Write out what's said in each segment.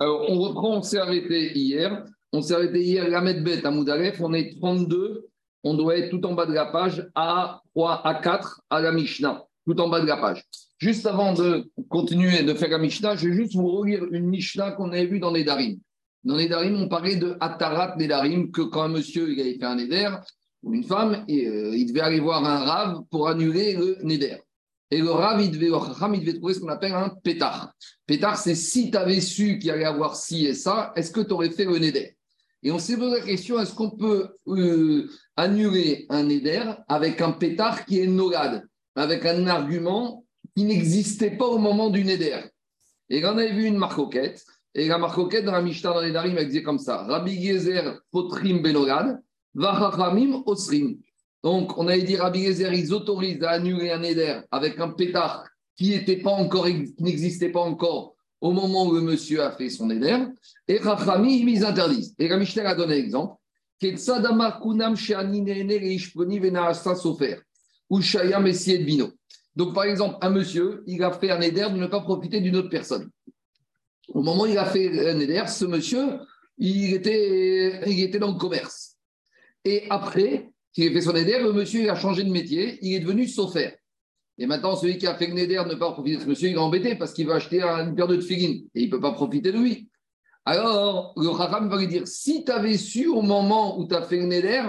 Alors, on reprend, on s'est arrêté hier. On s'est arrêté hier, la Medbet à Moudalef. On est 32. On doit être tout en bas de la page, à 3, à 4, à la Mishnah, tout en bas de la page. Juste avant de continuer de faire la Mishnah, je vais juste vous relire une Mishnah qu'on avait vue dans les Darim. Dans les Darim, on parlait de Atarat Darim, que quand un monsieur il avait fait un Neder, ou une femme, euh, il devait aller voir un Rav pour annuler le Neder. Et le Rav, il devait, trouver ce qu'on appelle un pétard. Pétard, c'est si tu avais su qu'il allait avoir ci et ça, est-ce que tu aurais fait le Neder? Et on s'est posé la question est-ce qu'on peut euh, annuler un Neder avec un pétard qui est nogade, avec un argument qui n'existait pas au moment du Neder? Et là, on avait vu une marcoquette. Et la marcoquette dans la Mishnah dans les Darim, elle disait comme ça Rabbi Gezer potrim benogad, vachachamim osrim. Donc, on avait dit Rabbi Gezer, ils autorisent à annuler un éder avec un pétard qui n'existait pas encore au moment où le monsieur a fait son éder. Et Rachamim, ils interdisent. Et Mishnah a donné l'exemple. Donc, par exemple, un monsieur, il a fait un éder de ne pas profiter d'une autre personne. Au moment où il a fait un éder, ce monsieur, il était, il était dans le commerce. Et après, qu'il a fait son éder, le monsieur a changé de métier, il est devenu sofer. Et maintenant, celui qui a fait le néder ne peut pas profiter de ce monsieur, il est embêté parce qu'il va acheter une paire de tefillin et il ne peut pas profiter de lui. Alors, le Raham va lui dire si tu avais su au moment où tu as fait le néder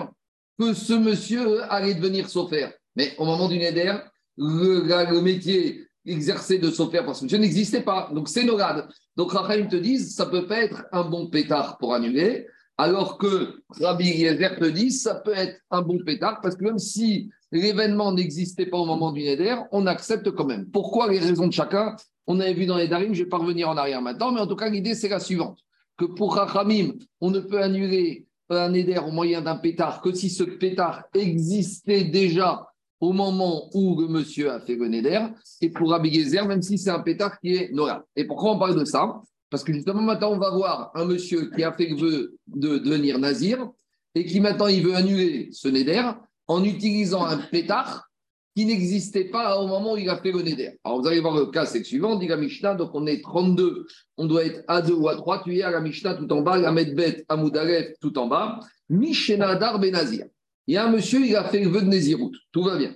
que ce monsieur allait devenir sofer. Mais au moment du néder, le, métier exercé de sofer par ce monsieur n'existait pas. Donc, c'est norade. Donc, Raham te dit ça peut pas être un bon pétard pour annuler. Alors que Rabbi Yezer te dit, ça peut être un bon pétard, parce que même si l'événement n'existait pas au moment du Neder, on accepte quand même. Pourquoi les raisons de chacun On avait vu dans les Darim, je ne vais pas revenir en arrière maintenant, mais en tout cas, l'idée, c'est la suivante que pour Rachamim, on ne peut annuler un Neder au moyen d'un pétard que si ce pétard existait déjà au moment où le monsieur a fait le Neder, et pour Rabbi Yezer, même si c'est un pétard qui est noir. Et pourquoi on parle de ça? Parce que justement, maintenant, on va voir un monsieur qui a fait le vœu de devenir nazir et qui maintenant, il veut annuler ce néder en utilisant un pétard qui n'existait pas au moment où il a fait le néder. Alors, vous allez voir le cas, c'est le suivant, dit la Mishnah, donc on est 32, on doit être à 2 ou à 3, tu es à la Mishnah tout en bas, la Medbet, à Moudalef tout en bas, Mishenadar Benazir. Il y a un monsieur, il a fait le vœu de Nézirout, tout va bien.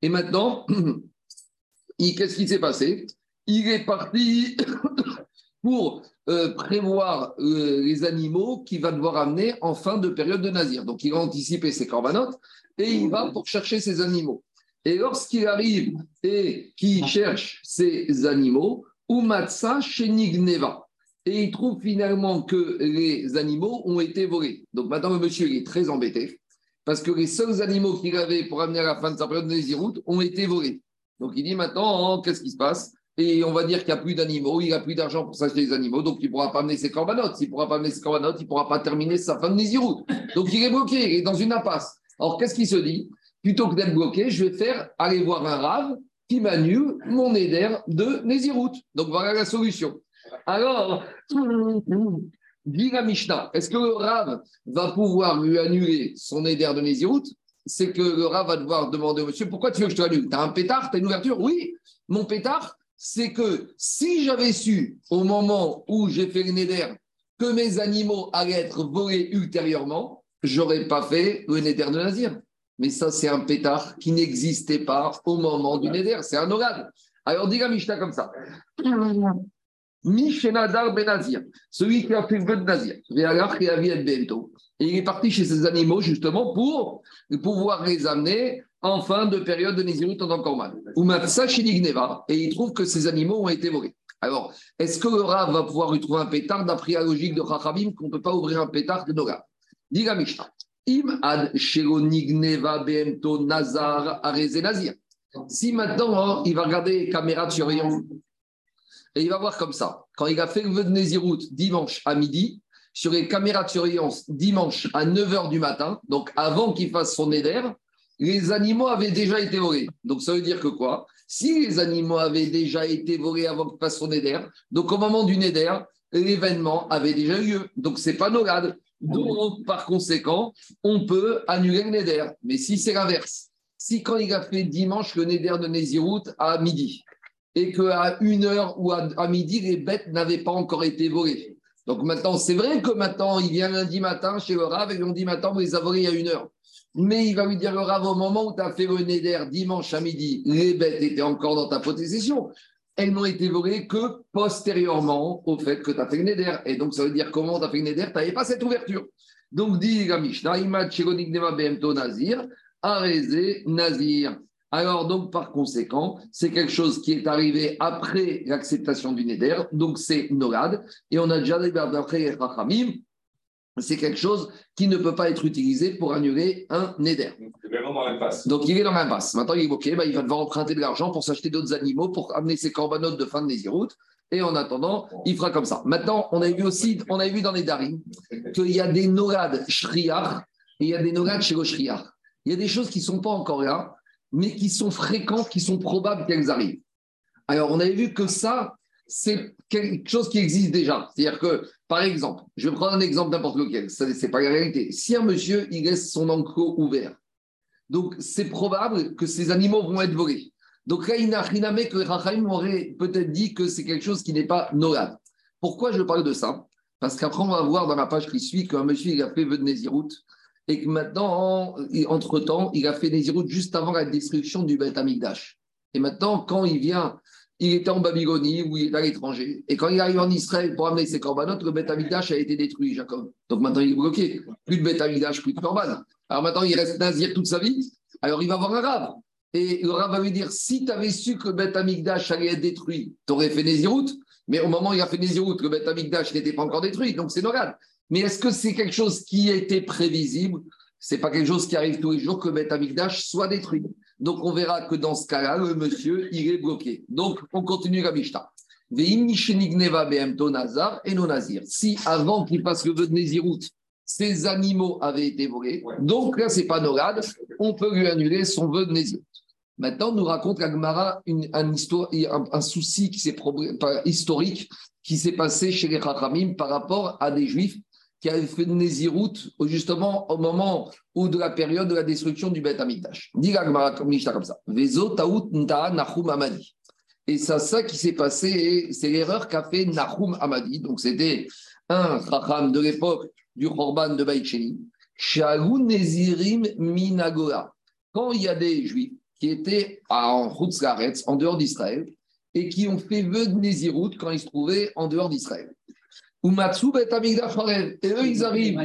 Et maintenant, qu'est-ce qui s'est passé? Il est parti pour euh, prévoir euh, les animaux qu'il va devoir amener en fin de période de nazir. Donc, il va anticiper ses corbanotes et il va pour chercher ses animaux. Et lorsqu'il arrive et qu'il cherche ces animaux, Umatsa Shenigneva. Et il trouve finalement que les animaux ont été volés. Donc maintenant, le monsieur est très embêté parce que les seuls animaux qu'il avait pour amener à la fin de sa période de Naziroute ont été volés. Donc il dit maintenant, oh, qu'est-ce qui se passe? Et on va dire qu'il n'y a plus d'animaux, il n'a plus d'argent pour s'acheter des animaux, donc il ne pourra pas amener ses corbanotes. S'il ne pourra pas amener ses corbanotes, il ne pourra pas terminer sa fin de Nézirut. Donc il est bloqué, il est dans une impasse. Alors qu'est-ce qu'il se dit? Plutôt que d'être bloqué, je vais faire aller voir un rave qui m'annule mon éder de Nézirut. Donc voilà la solution. Alors, dit la Mishnah, est-ce que le rave va pouvoir lui annuler son éder de Nézirut? C'est que le rave va devoir demander au monsieur pourquoi tu veux que je te annule Tu as un pétard? Tu as une ouverture? Oui, mon pétard, c'est que si j'avais su au moment où j'ai fait le Neder que mes animaux allaient être volés ultérieurement, j'aurais pas fait le Neder de Nazir. Mais ça, c'est un pétard qui n'existait pas au moment du Neder. C'est un orade. Alors, dis la Mishnah comme ça. Mishenadar Benazir, celui qui a fait le vœu de Nazir, et il est parti chez ses animaux justement pour pouvoir les amener en fin de période de Nézirut en encore mal. Et il trouve que ces animaux ont été volés. Alors, est-ce que le Rav va pouvoir lui trouver un pétard d'après la logique de Chachamim qu'on ne peut pas ouvrir un pétard de Noga? Dit la Mishnah. Im ad bento nazar nazir. Si maintenant hein, il va regarder les caméras de surveillance et il va voir comme ça, quand il a fait le vœu de Nézirut dimanche à midi, sur les caméras de surveillance dimanche à 9h du matin, donc avant qu'il fasse son éder, les animaux avaient déjà été volés. Donc ça veut dire que quoi? Si les animaux avaient déjà été volés avant qu'il fasse son donc au moment du néder, l'événement avait déjà eu lieu. Donc c'est pas nogade. Donc par conséquent, on peut annuler le néder. Mais si c'est l'inverse, si quand il a fait dimanche le néder de Nézirut à midi, et qu'à une heure ou à, midi, les bêtes n'avaient pas encore été volées. Donc maintenant, c'est vrai que maintenant, il vient lundi matin chez le Rav et dit Maintenant, vous les avez volées il y a une heure. Mais il va lui dire le Rav, au moment où tu as fait le Neder dimanche à midi, les bêtes étaient encore dans ta possession. Elles n'ont été volées que postérieurement au fait que tu as fait le Neder. Et donc, ça veut dire comment tu as fait le Neder? Tu n'avais pas cette ouverture. Donc, dit la Mishnah, Nazir, Arezé Nazir. Alors, donc, par conséquent, c'est quelque chose qui est arrivé après l'acceptation du Neder, donc c'est Norad. Et on a déjà d'après Rachamim, c'est quelque chose qui ne peut pas être utilisé pour annuler un Neder. Donc, il est dans l'impasse. Maintenant, il est OK, bah, il va devoir emprunter de l'argent pour s'acheter d'autres animaux, pour amener ses corbanotes de fin de Nézirut. Et en attendant, il fera comme ça. Maintenant, on a vu aussi, on a vu dans les Darim qu'il y a des Norad Shriar et il y a des Norad chez Il y a des choses qui ne sont pas encore là mais qui sont fréquentes, qui sont probables qu'elles arrivent. Alors, on avait vu que ça, c'est quelque chose qui existe déjà. C'est-à-dire que, par exemple, je vais prendre un exemple n'importe lequel, ce n'est pas la réalité. Si un monsieur, il laisse son enclos ouvert, donc c'est probable que ces animaux vont être volés. Donc là, il n'a rien que Rachaim aurait peut-être dit que c'est quelque chose qui n'est pas normal. Pourquoi je parle de ça? Parce qu'après, on va voir dans la page qui suit qu'un monsieur, il a fait venir et que maintenant, entre-temps, il a fait des Nézirut juste avant la destruction du Beth Amikdash. Et maintenant, quand il vient, il était en Babylonie ou il est à l'étranger. Et quand il arrive en Israël pour amener ses corbanotes, le Beth Amikdash a été détruit, Jacob. Donc maintenant, il est bloqué. Plus de Beth Amikdash, plus de corban. Alors maintenant, il reste Nazir toute sa vie. Alors il va voir un rave. Et le rave va lui dire si tu avais su que le Beth Amikdash allait être détruit, tu aurais fait Nézirut. Mais au moment où il a fait Nézirut, le Beth Amikdash n'était pas encore détruit. Donc c'est normal. Mais est-ce que c'est quelque chose qui était prévisible? Ce n'est pas quelque chose qui arrive tous les jours que Beth Amikdash soit détruit. Donc on verra que dans ce cas-là, le monsieur, il est bloqué. Donc on continue la Mishnah. Si avant qu'il passe le vœu de Nézirut, ces animaux avaient été volés, donc là, c'est pas norade, on peut lui annuler son vœu de Nézirut. Maintenant, nous raconte Agmara un, un, souci qui historique qui s'est passé chez les Chachamim par rapport à des Juifs qui avait fait de Nézirut justement au moment ou de la période de la destruction du Beth Amikdash. Dit comme ça. Et c'est ça qui s'est passé, c'est l'erreur qu'a fait Nahum Amadi. Donc c'était un Chacham de l'époque du Khorban de Baïcheni. Nezirim Minagola. Quand il y a des Juifs qui étaient en Chutzlaretz, en dehors d'Israël, et qui ont fait vœu de Nézirut quand ils se trouvaient en dehors d'Israël. Et eux, ils arrivent,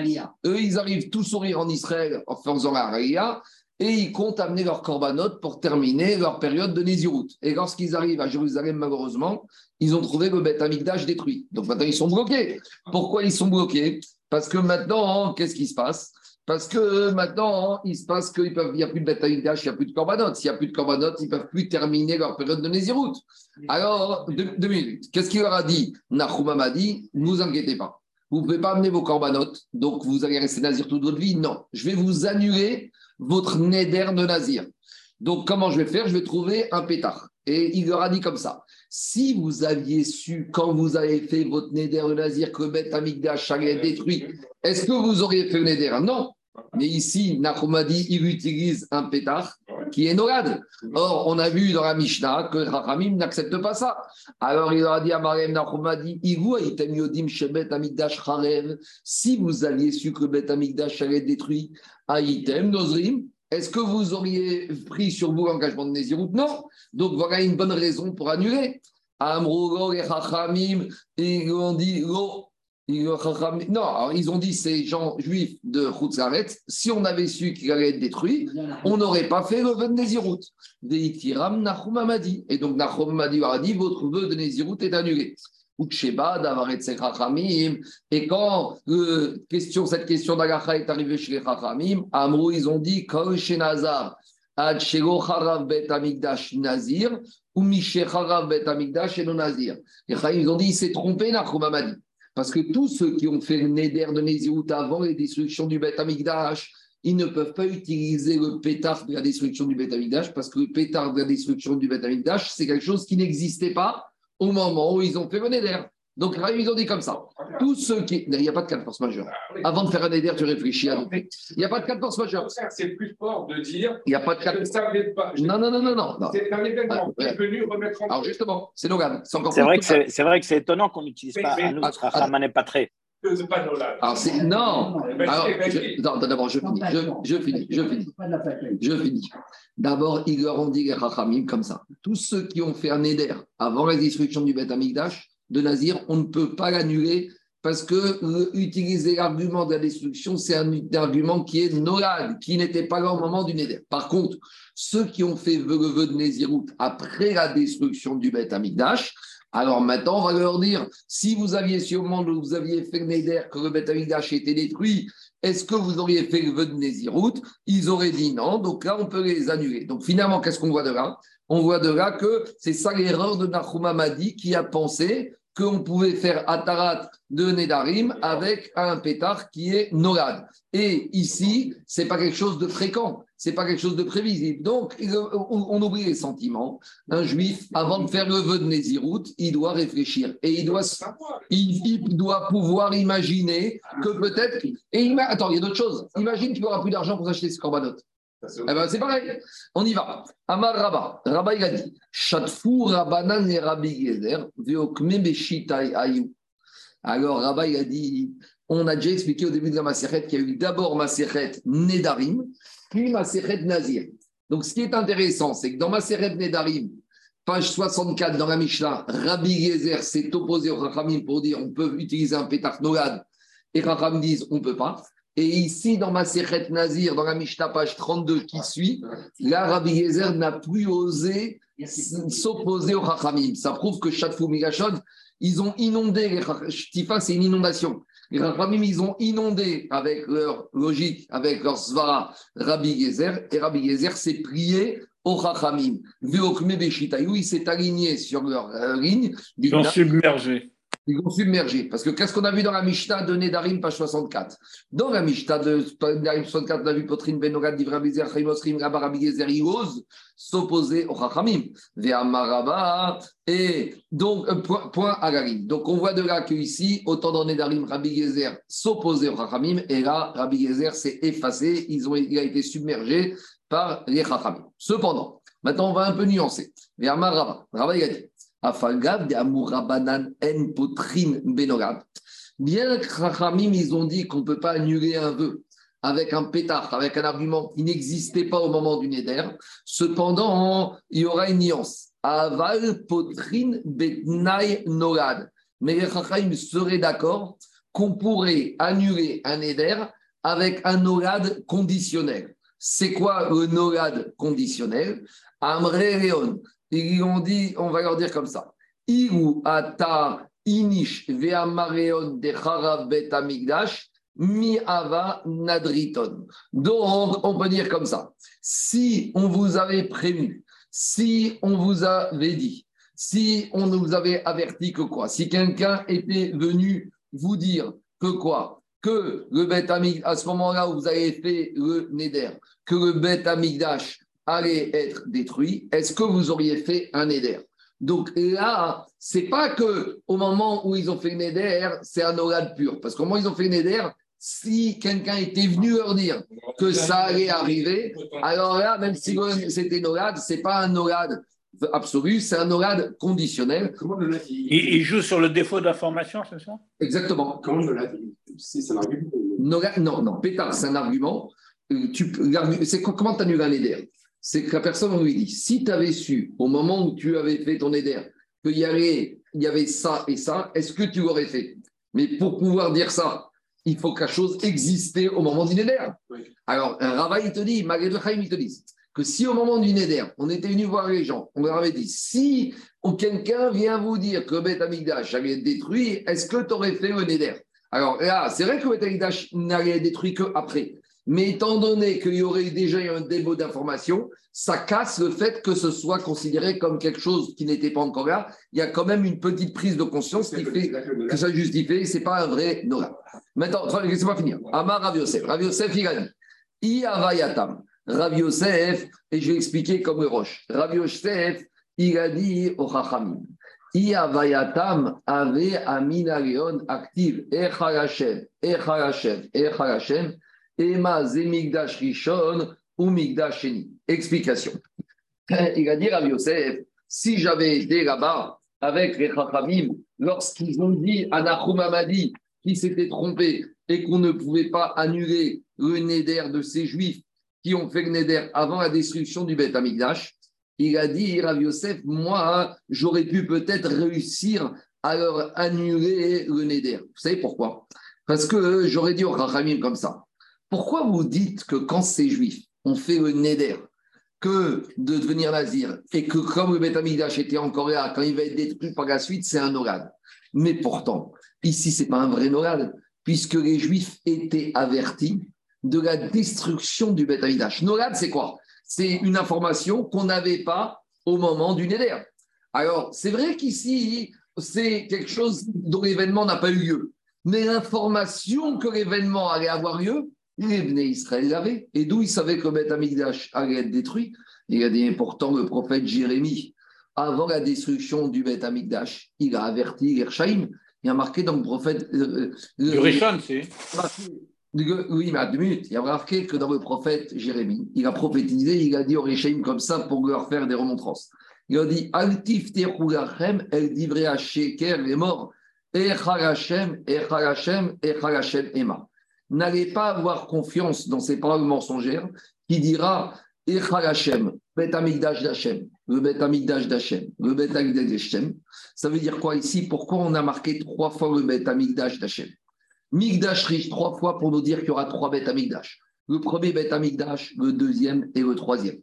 eux, ils arrivent tous sourire en Israël en faisant la Raya et ils comptent amener leur korbanot pour terminer leur période de Nézirut. Et lorsqu'ils arrivent à Jérusalem, malheureusement, ils ont trouvé le Beth Amikdash détruit. Donc maintenant, ils sont bloqués. Pourquoi ils sont bloqués? Parce que maintenant, qu'est-ce qui se passe? Parce que maintenant, il se passe qu'il n'y a plus de bête il n'y a plus de korbanot. S'il n'y a plus de korbanot, ils ne peuvent plus terminer leur période de Nézirut. Alors, deux, minutes. Qu'est-ce qu'il leur a dit? Nahum m'a dit ne vous inquiétez pas. Vous ne pouvez pas amener vos corbanotes, donc vous allez rester nazir toute votre vie. Non, je vais vous annuler votre néder de nazir. Donc, comment je vais faire? Je vais trouver un pétard. Et il leur a dit comme ça si vous aviez su, quand vous avez fait votre néder de nazir, que Beth Amigdash allait détruit, est-ce que vous auriez fait le néder Non. Mais ici, Nachumadi, il utilise un pétard qui est norad. Or, on a vu dans la Mishnah que Rachamim n'accepte pas ça. Alors, il a dit à Mariam Nachumadi, si vous aviez su que Bet Amigdash allait détruit, Aïtem Nozrim, est-ce que vous auriez pris sur vous l'engagement de Nézirut? Non. Donc, voilà une bonne raison pour annuler. Amro et Rachamim, ils ont dit, non, ils ont dit ces gens juifs de Khutzaret, si on avait su qu'il allait être détruit, on n'aurait pas fait le vœu de Nézirut. Et donc Nahum Madi a dit votre vœu de Nézirut est annulé. Et quand euh, question, cette question d'Agacha est arrivée chez les Chachamim, Amrou, ils ont dit Nazar, Ad Harav Bet Amigdash Nazir, ou Harav Bet Amigdash et Nazir. Les ils ont dit il s'est trompé, Nahum Madi. Parce que tous ceux qui ont fait le Neder de Nézirut avant les destructions du Beth Amikdash, ils ne peuvent pas utiliser le pétard de la destruction du Beth Amikdash parce que le pétard de la destruction du Beth Amikdash, c'est quelque chose qui n'existait pas au moment où ils ont fait le Neder. Donc, ils ont dit comme ça. Tous ceux qui. Il n'y a pas de cas de force majeure. Avant de faire un éder, tu réfléchis à Il n'y a pas de cas de force majeure. C'est plus fort de dire. Il n'y a pas de cas. Non, non, non, non. non. C'est un événement Ah, qui est venu remettre en Alors, justement, c'est Logan. C'est encore C'est plus vrai que c'est étonnant qu'on n'utilise Mais- pas nous, Ah, Rachaman et Patré. cause. C'est pas Nolan. Alors, c'est. Non. Alors, c'est- ben, non, d'abord, je finis. Je, finis. Je finis. Je finis. D'abord, ils leur ont dit les comme ça. Tous ceux qui ont fait un éder avant la destruction du Beth Amikdash, de Nazir, on ne peut pas l'annuler parce que euh, utiliser l'argument de la destruction, c'est un, argument qui est nolad, qui n'était pas là au moment du Néder. Par contre, ceux qui ont fait le vœu de Nézirut après la destruction du Beth Amikdash, alors maintenant, on va leur dire, si vous aviez su au moment où vous aviez fait le Néder, que le Beth Amikdash était détruit, est-ce que vous auriez fait le vœu de Nézirut? Ils auraient dit non, donc là, on peut les annuler. Donc finalement, qu'est-ce qu'on voit de là? On voit de là que c'est ça l'erreur de Nahum Hamadi qui a pensé qu'on pouvait faire Atarat de Nedarim avec un pétard qui est Nolad. Et ici, c'est pas quelque chose de fréquent, c'est pas quelque chose de prévisible. Donc, on, oublie les sentiments. Un juif, avant de faire le vœu de Nézirut, il doit réfléchir et il doit, il, il doit pouvoir imaginer que peut-être. Et attends, il y a d'autres choses. Imagine qu'il n'aura plus d'argent pour s'acheter ce corbanotes. Eh ben, c'est pareil. On y va. Amar Rabba. Rabba, il a dit Chatfou Rabbanan et Rabbi Gezer, Veokme Beshitai Ayou. Alors, Rabba, il a dit on a déjà expliqué au début de la Maseret qu'il y a eu d'abord Maseret Nedarim, puis Maseret Nazir. Donc, ce qui est intéressant, c'est que dans Maseret Nedarim, page 64 dans la Mishnah, Rabbi Gezer s'est opposé au Rachamim pour dire on peut utiliser un pétard Nogad, et Racham disent on ne peut pas. Et ici, dans Maseret Nazir, dans la Mishnah, page 32 qui suit, là, Rabbi Yezer n'a plus osé s'opposer aux Chachamim. Ça prouve que Chatfou Migashon, ils ont inondé les c'est une inondation. Les Chachamim, ils ont inondé avec leur logique, avec leur svara, Rabbi Yezer, et Rabbi Yezer s'est plié aux Chachamim. Veokme Beshitayou, il s'est aligné sur leur euh, ligne. Ils ont submergé. Ils ont submergé. Parce que qu'est-ce qu'on a vu dans la Mishnah de Nedarim, page 64 Dans la Mishnah de Nedarim 64, on a vu Potrine Benogad, Divra Bizer, Chaim Osrim, Rabba Rabbi Gezer, s'opposer au Chachamim. Ve'amaraba. Et donc, euh, point, point. Donc, on voit de là qu'ici, autant dans Nedarim, Rabbi Gezer s'opposait au Chachamim, et là, Rabbi Gezer s'est effacé, ils ont, il a été submergé par les Chachamim. Cependant, maintenant, on va un peu nuancer. Ve'amaraba. Rabba, il a. Afagav de Amourabanan en benogad. Bien que Chachamim, ils ont dit qu'on ne peut pas annuler un vœu avec un pétard, avec un argument qui n'existait pas au moment du Neder. Cependant, il y aura une nuance. Aval potrin betnai nogad. Mais les Chachamim seraient d'accord qu'on pourrait annuler un Neder avec un nogad conditionnel. C'est quoi le nogad conditionnel? Amre. On va leur dire comme ça. Ata inish ve'amareon de bet amigdash mi nadriton. Donc, on peut dire comme ça. Si on vous avait prévenu, si on vous avait dit, si on vous avait averti que quoi? Si quelqu'un était venu vous dire que quoi? Que le bet amig, à ce moment-là où vous avez fait le neder, que le bet amigdash allait être détruit, est-ce que vous auriez fait un éder Donc là, c'est pas que au moment où ils ont fait un éder, c'est un orade pur. Parce qu'au moment où ils ont fait un éder, si quelqu'un était venu leur dire que ça allait arriver, alors là, même si c'était un orade, c'est pas un orade absolu, c'est un orade conditionnel. Comment le Il, il joue sur le défaut d'information, c'est ça? Exactement. Comment dit C'est un argument. Non, non, pétard, c'est un argument. Euh, Tu, c'est co- comment tu annules un éder C'est que la personne on lui dit si tu avais su au moment où tu avais fait ton éder qu'il y avait, il y avait ça et ça, est-ce que tu l'aurais fait? Mais pour pouvoir dire ça, il faut que la chose existait au moment du néder. Oui. Alors, un rabbin, il te dit, Maguette de Chaim, il te dit que si au moment du néder, on était venu voir les gens, on leur avait dit si quelqu'un vient vous dire que Beth Amigdash allait être détruit, est-ce que tu aurais fait le néder alors là, c'est vrai que Beth Amikdash n'allait être détruit qu'après. Mais étant donné qu'il y aurait déjà eu un démo d'information, ça casse le fait que ce soit considéré comme quelque chose qui n'était pas encore là. Il y a quand même une petite prise de conscience qui fait que ça justifie, c'est pas un vrai Nora. Maintenant, laissez-moi finir. Amar Rav Yosef. Il a dit I avayatam. Rav Yosef, et je vais expliquer comme le roche. Rav Yosef, il a dit au Chachamim Iavayatam ave aminareon active. Hashem, Echal Hashem. Ema zemigdash rishon ou migdash sheni. Explication. Il va dire à Yosef, si j'avais été là-bas avec les Chachamim, lorsqu'ils ont dit à Nahum Amadi qui s'était trompé et qu'on ne pouvait pas annuler le Neder de ces Juifs qui ont fait le Neder avant la destruction du Beth Amigdash, il a dit, Rav Yosef, moi, j'aurais pu peut-être réussir à leur annuler le Neder. Vous savez pourquoi? Parce que j'aurais dit au Chachamim comme ça. Pourquoi vous dites que quand ces Juifs ont fait le Neder, que de devenir nazir, et que comme le Beth Amigdash était encore là, quand il va être détruit par la suite, c'est un Norad. Mais pourtant, ici, ce n'est pas un vrai Norad, puisque les Juifs étaient avertis de la destruction du Beth Amigdash. Norad, c'est quoi? C'est une information qu'on n'avait pas au moment du Neder. Alors, c'est vrai qu'ici, c'est quelque chose dont l'événement n'a pas eu lieu. Mais l'information que l'événement allait avoir lieu, les Bnei Israël l'avaient. Et d'où ils savaient que le Beth Amigdash allait être détruit Il a dit pourtant le prophète Jérémie, avant la destruction du Beth Amigdash, il a averti les Rechaïm. Il a marqué dans le prophète. euh, euh, Du Rishon, c'est. oui, mais à deux minutes. Il y a marqué que dans le prophète Jérémie, il a prophétisé, il a dit aux Réchaïm comme ça pour leur faire des remontrances. Il a dit Altif terulachem, el divrei sheker les morts, echal Hashem, echal Hashem, echal Hashem ema. N'allez pas avoir confiance dans ces paroles mensongères qui dira echal Hashem, bet amigdash d'Hashem, le bet amigdash d'Hashem, le bet amigdash d'Hashem. Ça veut dire quoi ici? Pourquoi on a marqué trois fois le bet amigdash d'Hashem? Migdash riche trois fois pour nous dire qu'il y aura trois bêtes Amigdash. Le premier bête Amigdash, le deuxième et le troisième.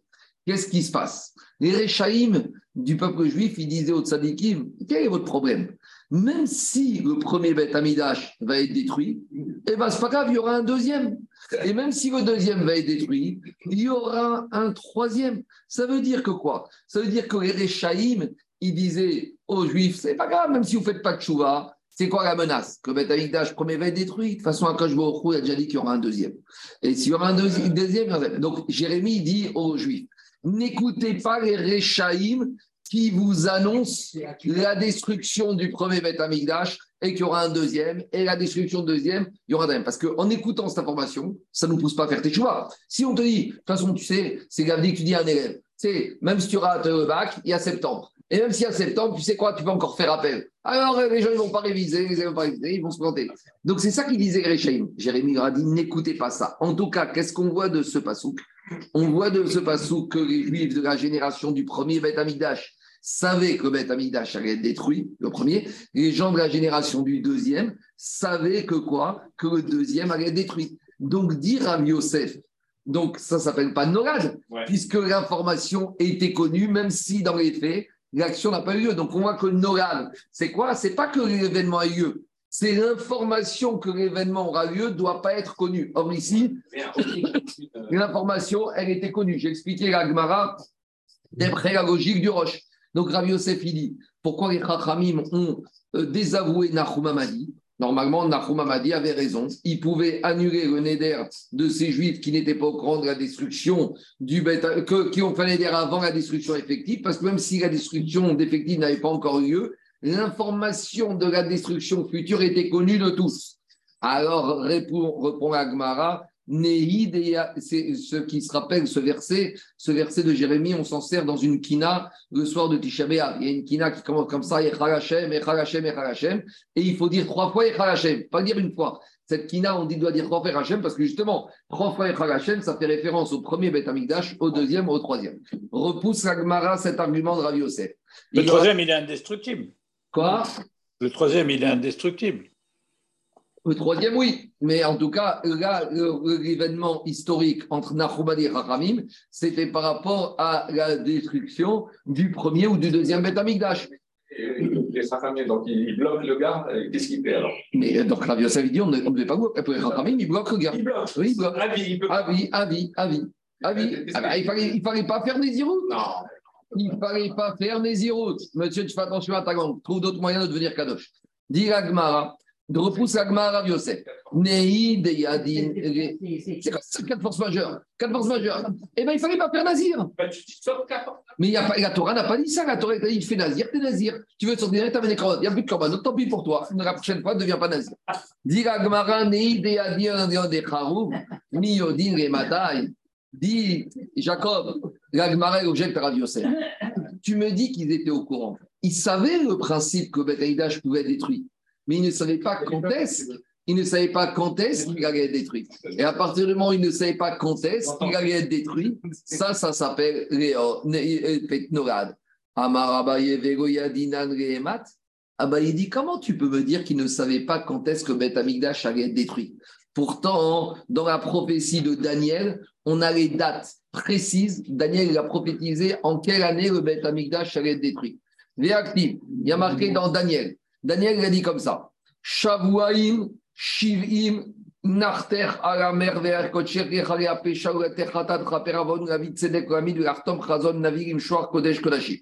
Qu'est-ce qui se passe? Les Réchaïm du peuple juif, ils disaient aux tzadikim, quel est votre problème? Même si le premier bête Amigdash va être détruit, eh ben c'est pas grave, il y aura un deuxième. Et même si le deuxième va être détruit, il y aura un troisième. Ça veut dire que quoi? Ça veut dire que les Réchaïm, ils disaient aux juifs, c'est pas grave, même si vous faites pas de chouva, c'est quoi la menace? Que Beth Amikdash premier va être détruit. De toute façon, Akash Baruch Hu a déjà dit qu'il y aura un deuxième. Et s'il y aura un deuxi- deuxième, il y aura un deuxième. donc Jérémie dit aux Juifs n'écoutez pas les Réchaïm qui vous annoncent la destruction du premier Beth Amikdash et qu'il y aura un deuxième, et la destruction du deuxième, il y aura un deuxième. Parce qu'en écoutant cette information, ça ne nous pousse pas à faire tes choix. Si on te dit, de toute façon, tu sais, c'est Gavdi que tu dis à un élève, sais, même si tu rates le bac, il y a septembre. Et même s'il y a septembre, tu sais quoi, tu peux encore faire appel. Alors, euh, les gens ne vont pas réviser, ils vont se planter. Donc, c'est ça qu'il disait Réchaïm. Jérémie leur a n'écoutez pas ça. En tout cas, qu'est-ce qu'on voit de ce pasouk? On voit de ce pasouk que les juifs de la génération du premier Beth Amigdash savaient que Beth Amigdash allait être détruit, le premier. Les gens de la génération du deuxième savaient que quoi? Que le deuxième allait être détruit. Donc, dire à Yosef, donc ça s'appelle pas Norad, Ouais. puisque l'information était connue, même si dans les faits, l'action n'a pas eu lieu. Donc on voit que Norad, c'est quoi? C'est pas que l'événement a eu lieu, c'est l'information que l'événement aura lieu ne doit pas être connue. Or ici, l'information, elle était connue. J'ai expliqué la Gemara d'après la logique du Roche. Donc il dit, pourquoi les Chachamim ont euh, désavoué Nahum Amadi? Normalement, Nahum Amadi avait raison. Il pouvait annuler le Neder de ces Juifs qui n'étaient pas au courant de la destruction du qui ont fait Neder avant la destruction effective, parce que même si la destruction d'effective n'avait pas encore eu lieu, l'information de la destruction future était connue de tous. Alors, répond, répond Agmara, c'est ce qui se rappelle, ce verset, ce verset de Jérémie, on s'en sert dans une kina le soir de Tisha. Il y a une kina qui commence comme ça, Echal Hashem, Echal Hashem, Echal Hashem, et il faut dire trois fois Echal Hashem, pas dire une fois. Cette kina, on dit, doit dire trois fois Hashem, parce que justement, trois fois Echal Hashem, ça fait référence au premier Beth Amikdash, au deuxième, au troisième. Repousse Agmara cet argument de Rav Yosef. Le Il troisième, il est indestructible. Quoi? Le troisième, il est indestructible. Le troisième, oui. Mais en tout cas, là, l'événement historique entre Nahumadi et Rachamim, c'était par rapport à la destruction du premier ou du deuxième Beth Amikdash. Les Sachamim, donc ils bloquent le gars, qu'est-ce qu'il fait alors? Mais euh, donc, Rav Yosef dit, on ne on ne devait pas bloquer. Il bloque le gars. Il bloque. Oui, il bloque. Ah, oui, il peut Ah oui, ah ah. Ah. Ah bah, il fallait, il fallait pas faire des zéros. Non. Il ne fallait pas faire des zéros. Monsieur, tu fais attention à ta langue. Trouve d'autres moyens de devenir kadosh. Dit la Gemara, de repousser Agmar Rav Yosef. Nei de Yadin. C'est quoi ça, quatre forces majeures? Quatre forces majeures. Eh bien, il ne fallait pas faire Nazir. Bah, tu tu. Mais il y a pas, la Torah n'a pas dit ça. La Torah a dit fais Nazir, t'es Nazir. Tu veux sortir, t'as des corbanes. Il n'y a plus de corbanes. Tant pis pour toi. La prochaine fois, ne deviens pas Nazir. Dit Agmara, Nei de Yadin, de Charou, Mi Yodin, Rematai. Dit Jacob, l'Agmara objecte Rav Yosef. Tu me dis qu'ils étaient au courant. Ils savaient le principe que Beth pouvait être détruit, mais ils ne savaient pas quand est-ce. Ils ne savaient pas quand est-ce qu'il allait être détruit. Et à partir du moment où ils ne savaient pas quand est-ce qu'il allait être détruit, ça, ça s'appelle Né- Petnorad. Amarabaye Vegoyadinan Rehemat. Ah bah il dit comment tu peux me dire qu'ils ne savaient pas quand est-ce que Beth Amigdash allait être détruit? Pourtant, dans la prophétie de Daniel, on a les dates précises. Daniel il a prophétisé en quelle année le Beth Amigdash allait être détruit. Réactif, il y a marqué dans Daniel. Daniel il a dit comme ça. Shavuaim, Shivim, Narter, Alamer, Ve'er, Kocher, Yechale, Ape, Shaul, Ater, Chatat, Chaper, Avon, Navid, Tzedek, Ramid, Artom, Chazon, Navirim, Shoar, Kodesh, Kodashim.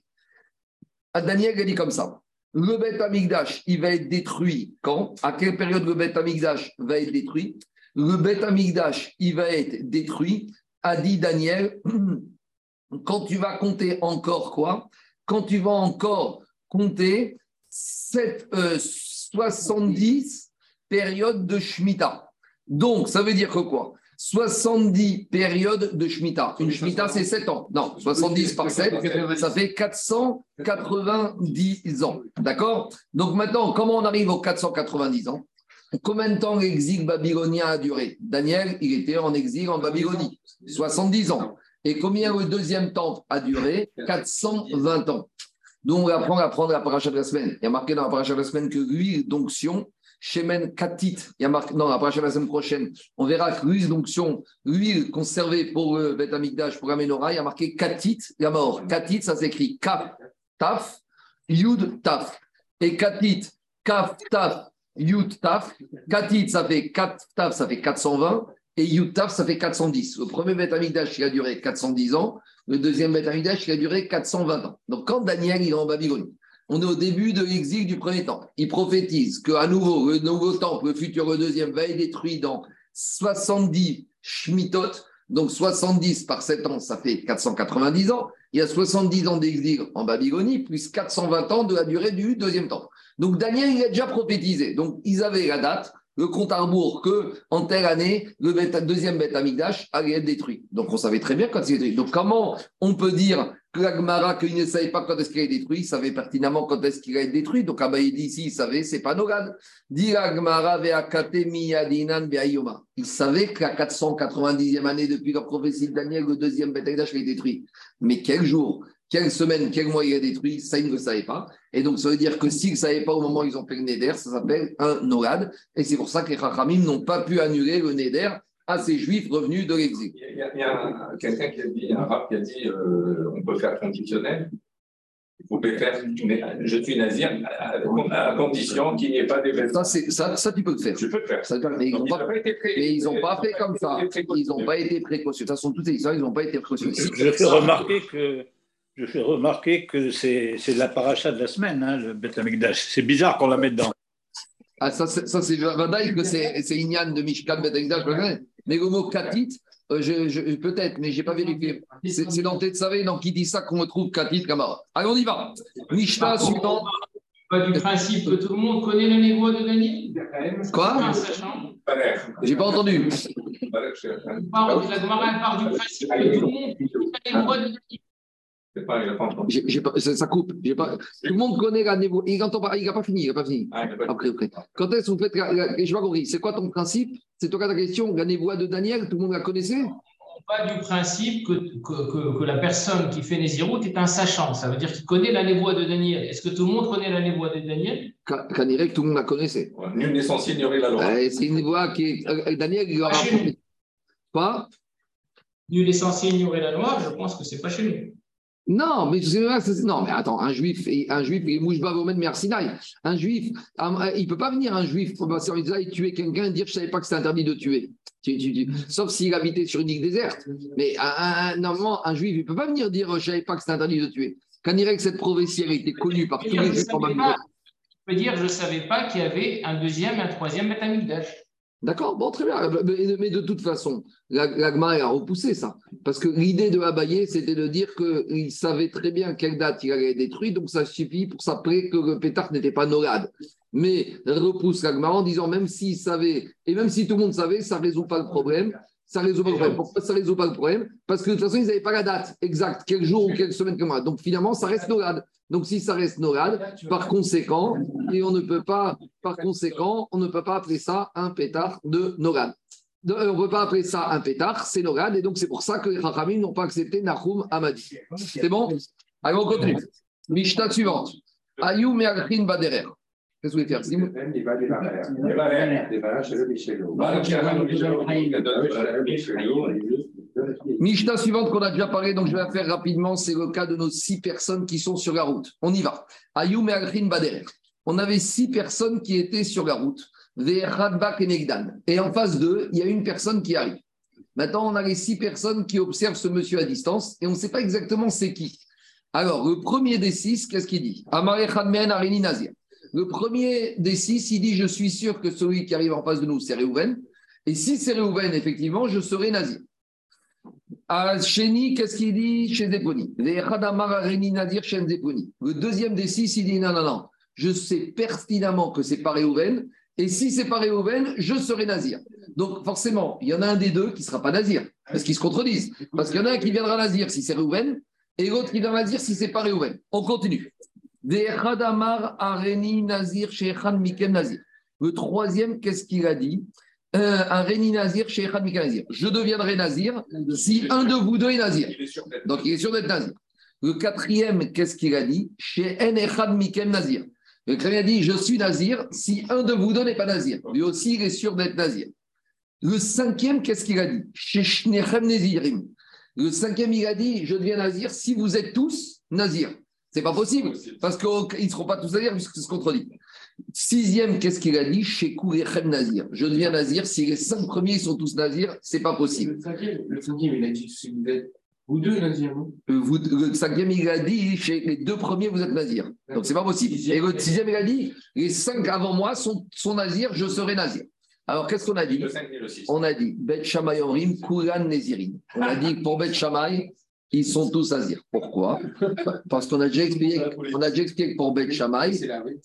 À Daniel, il a dit comme ça. Le Beth Amigdash, il va être détruit quand? À quelle période le Beth Amigdash va être détruit? Le Beth Amigdash, il va être détruit, a dit Daniel, quand tu vas compter encore quoi? Quand tu vas encore compter sept- euh, 70 périodes de Shemitah. Donc, ça veut dire que quoi? 70 périodes de Shemitah. Une Shemitah, c'est 7 ans. Non, 70 par 7, ça fait 490 ans. D'accord? Donc maintenant, comment on arrive aux 490 ans? Combien de temps l'exil babylonien a duré? Daniel, il était en exil en Babylonie. 70 ans. Et combien le deuxième temple a duré? 420 ans. Donc on va apprendre à prendre la paracha de la semaine. Il y a marqué dans la paracha de la semaine que l'huile d'onction, Shemen Katit, il y a marqué dans la paracha de la semaine prochaine, on verra que l'huile d'onction, l'huile conservée pour le Amikdash, pour la menorah, il y a marqué Katit, la mort. Katit, ça s'écrit Kaf, Taf, Yud, Taf. Et Katit, Kaf, Taf, Yud, Taf. Katit, ça fait 4, Taf, ça fait 420. Et Yud, Taf, ça fait 410. Le premier Beth Amikdash, il a duré 410 ans. Le deuxième Beth il a duré 420 ans. Donc quand Daniel est en Babylonie, on est au début de l'exil du premier temple. Il prophétise qu'à nouveau, le nouveau temple, le futur, le deuxième, va être détruit dans 70 Shmitot. Donc 70 par 7 ans, ça fait 490 ans. Il y a 70 ans d'exil en Babylonie, plus 420 ans de la durée du deuxième temple. Donc Daniel, il a déjà prophétisé. Donc ils avaient la date, le compte à rebours, que en telle année, le deuxième Beth Amikdash allait être détruit. Donc on savait très bien quand il est détruit. Donc comment on peut dire que l'Agmara, qu'il ne savait pas quand est-ce qu'il est détruit, il savait pertinemment quand est-ce qu'il allait être détruit. Donc Abba, il dit ici, il savait, c'est pas Nogad. Il savait qu'à 490e année depuis la prophétie de Daniel, le deuxième Beth Amikdash allait être détruit. Mais quel jour? Quelle semaine, quel mois il a détruit, ça, il ne le savait pas. Et donc, ça veut dire que s'ils ne savaient pas au moment où ils ont fait le Neder, ça s'appelle un Nogad. Et c'est pour ça que les Chachamim n'ont pas pu annuler le Neder à ces Juifs revenus de l'exil. Il y a, quelqu'un qui a dit, un rap qui a dit euh, on peut faire conditionnel. Vous pouvez faire je suis nazir à, à condition qu'il n'y ait pas d'événement. Ça, ça, ça, tu peux le faire. Je peux le faire. Ça, mais ils n'ont pas, n'a pas été pré- mais ils ont pas fait comme ça. Ils n'ont pas été précautionneux. De toute façon, toutes ces histoires, ils n'ont pas été précautionneux. Je fais remarquer que, je fais remarquer que c'est c'est la paracha de la semaine, hein, le Beth. C'est bizarre qu'on la mette dedans. Ah, ça, c'est ça, c'est Vadaï que c'est c'est Ignan de Mishkan Betekdash. Mais le mot Katit, euh, je, je- peut-être, mais je n'ai pas vérifié. C'est c'est dans Tetzavé, dans qui dit ça qu'on retrouve Katit Kamara. Allez, on y va. Mishnah suivant. Pas du principe que tout le monde connaît la névoie de Daniel Quoi. J'ai pas entendu. La Gemara part du principe que tout le monde connaît la névoie de Daniel. Pas- il a pas pas- ça, ça coupe. Pas, tout le monde connaît la névo. Il n'entend pas. Il n'a pas fini. Il n'a pas fini. Ah, il a pas- Après, après. Quand est-ce qu'on fait. la- la- Je pas compris. C'est quoi ton principe? C'est toi ta question. La névoie de Daniel, tout le monde la connaissait? On part du principe que, que, que, que la personne qui fait Nézirut est un sachant. Ça veut dire qu'il connaît la névoie de Daniel. Est-ce que tout le monde connaît la névoie de Daniel? Ka- Kanirek, tout le monde la connaissait. Ouais, Nul n'est censé ignorer la loi. Euh, c'est une névoie qui est. euh, Daniel, il leur a Pas Nul est censé ignorer la loi, je pense que c'est pas chez nous. Non, mais non, mais attends, un juif, un juif, il mouche Mersinaï. Un juif, il peut pas venir un juif passer en Israël tuer quelqu'un et dire je savais pas que c'était interdit de tuer. Tu- tu- tu- Sauf s'il habitait sur une île déserte. Mais un, normalement, un juif, il peut pas venir dire je savais pas que c'était interdit de tuer. Quand il dirait que cette prophétie elle était connue par tous les juifs en Babylone. peut dire je ne savais pas qu'il y avait un deuxième et un troisième Beth Amikdash. D'accord, bon, très bien. Mais, de toute façon, la- l'Agma a repoussé ça. Parce que l'idée de Abaye, c'était de dire qu'il savait très bien quelle date il allait être détruit, donc ça suffit pour s'appeler que le pétard n'était pas Norad. Mais repousse l'Agma en disant même s'il savait, et même si tout le monde savait, ça ne résout pas le problème. Ça ne résout pas le problème. Pourquoi ça ne résout pas le problème? Parce que de toute façon, ils n'avaient pas la date exacte, quel jour ou quelle semaine, mois. Donc finalement, ça reste Norad. Donc si ça reste Norad, par conséquent, et on ne peut pas, par conséquent, on ne peut pas appeler ça un pétard de Norad. De- euh, on ne peut pas appeler ça un pétard, c'est Norad, et donc c'est pour ça que les Rachamim n'ont pas accepté Nahum Amadi. C'est bon? Allez, on continue. Mishnah suivante. Ayou Me'alchin Baderer. Qu'est-ce que vous voulez faire Simon Mishnah suivante qu'on a déjà parlé, donc je vais la faire rapidement, c'est le cas de nos six personnes qui sont sur la route. On y va. Ayou Me'alchin Baderer. On avait six personnes qui étaient sur la route. Et. Et en face d'eux, il y a une personne qui arrive. Maintenant, on a les six personnes qui observent ce monsieur à distance et on ne sait pas exactement c'est qui. Alors, le premier des six, qu'est-ce qu'il dit? Amare Chadmen Arini Nazir. Le premier des six, il dit Je suis sûr que celui qui arrive en face de nous, c'est Réhouven. Et si c'est Réhouven, effectivement, je serai Nazir. À Chéni, qu'est-ce qu'il dit chez Zeponi? Le deuxième des six, il dit Non, non, non. Je sais pertinemment que c'est pas Réhouven. Et si c'est pas Réhouven, je serai Nazir. Donc forcément, il y en a un des deux qui ne sera pas Nazir, parce qu'ils se contredisent. Parce qu'il y en a un qui viendra Nazir si c'est Réhouven, et l'autre qui viendra Nazir si c'est pas Réhouven. On continue. Areni Nazir Mikem Nazir. Le troisième, qu'est-ce qu'il a dit? Euh, Areni Nazir Shechan Mikem Nazir. Je deviendrai Nazir si un de vous deux est Nazir. Donc, il est sûr d'être nazir. Le quatrième, qu'est-ce qu'il a dit? Chez En Echad Mikem Nazir. Le quatrième a dit Je suis nazir si un de vous deux n'est pas nazir. Lui aussi, il est sûr d'être nazir. Le cinquième, qu'est-ce qu'il a dit? Chez Shnechem Nazirim. Le cinquième, il a dit Je deviens nazir si vous êtes tous nazir. C'est pas possible, parce qu'ils ne seront pas tous nazirs puisque c'est se contredit. Sixième, qu'est-ce qu'il a dit Chez Kourechem Nazir? Je deviens nazir si les cinq premiers sont tous nazirs, c'est pas possible. Le cinquième, le cinquième, il a dit si vous êtes vous deux, Nazir, non? Euh, vous, le cinquième, il a dit, chez les deux premiers, vous êtes nazir. Donc, c'est pas possible. Et le sixième, il a dit, les cinq avant moi sont, sont nazirs, je serai nazir. Alors, qu'est-ce qu'on a dit? Le 5 et le 6. On a dit, Bet Shammai Omrim, Kuran Nezirin. On a dit que pour Bet Shammai, ils sont tous nazirs. Pourquoi? Parce qu'on a déjà expliqué, on a déjà expliqué que pour Bet oui.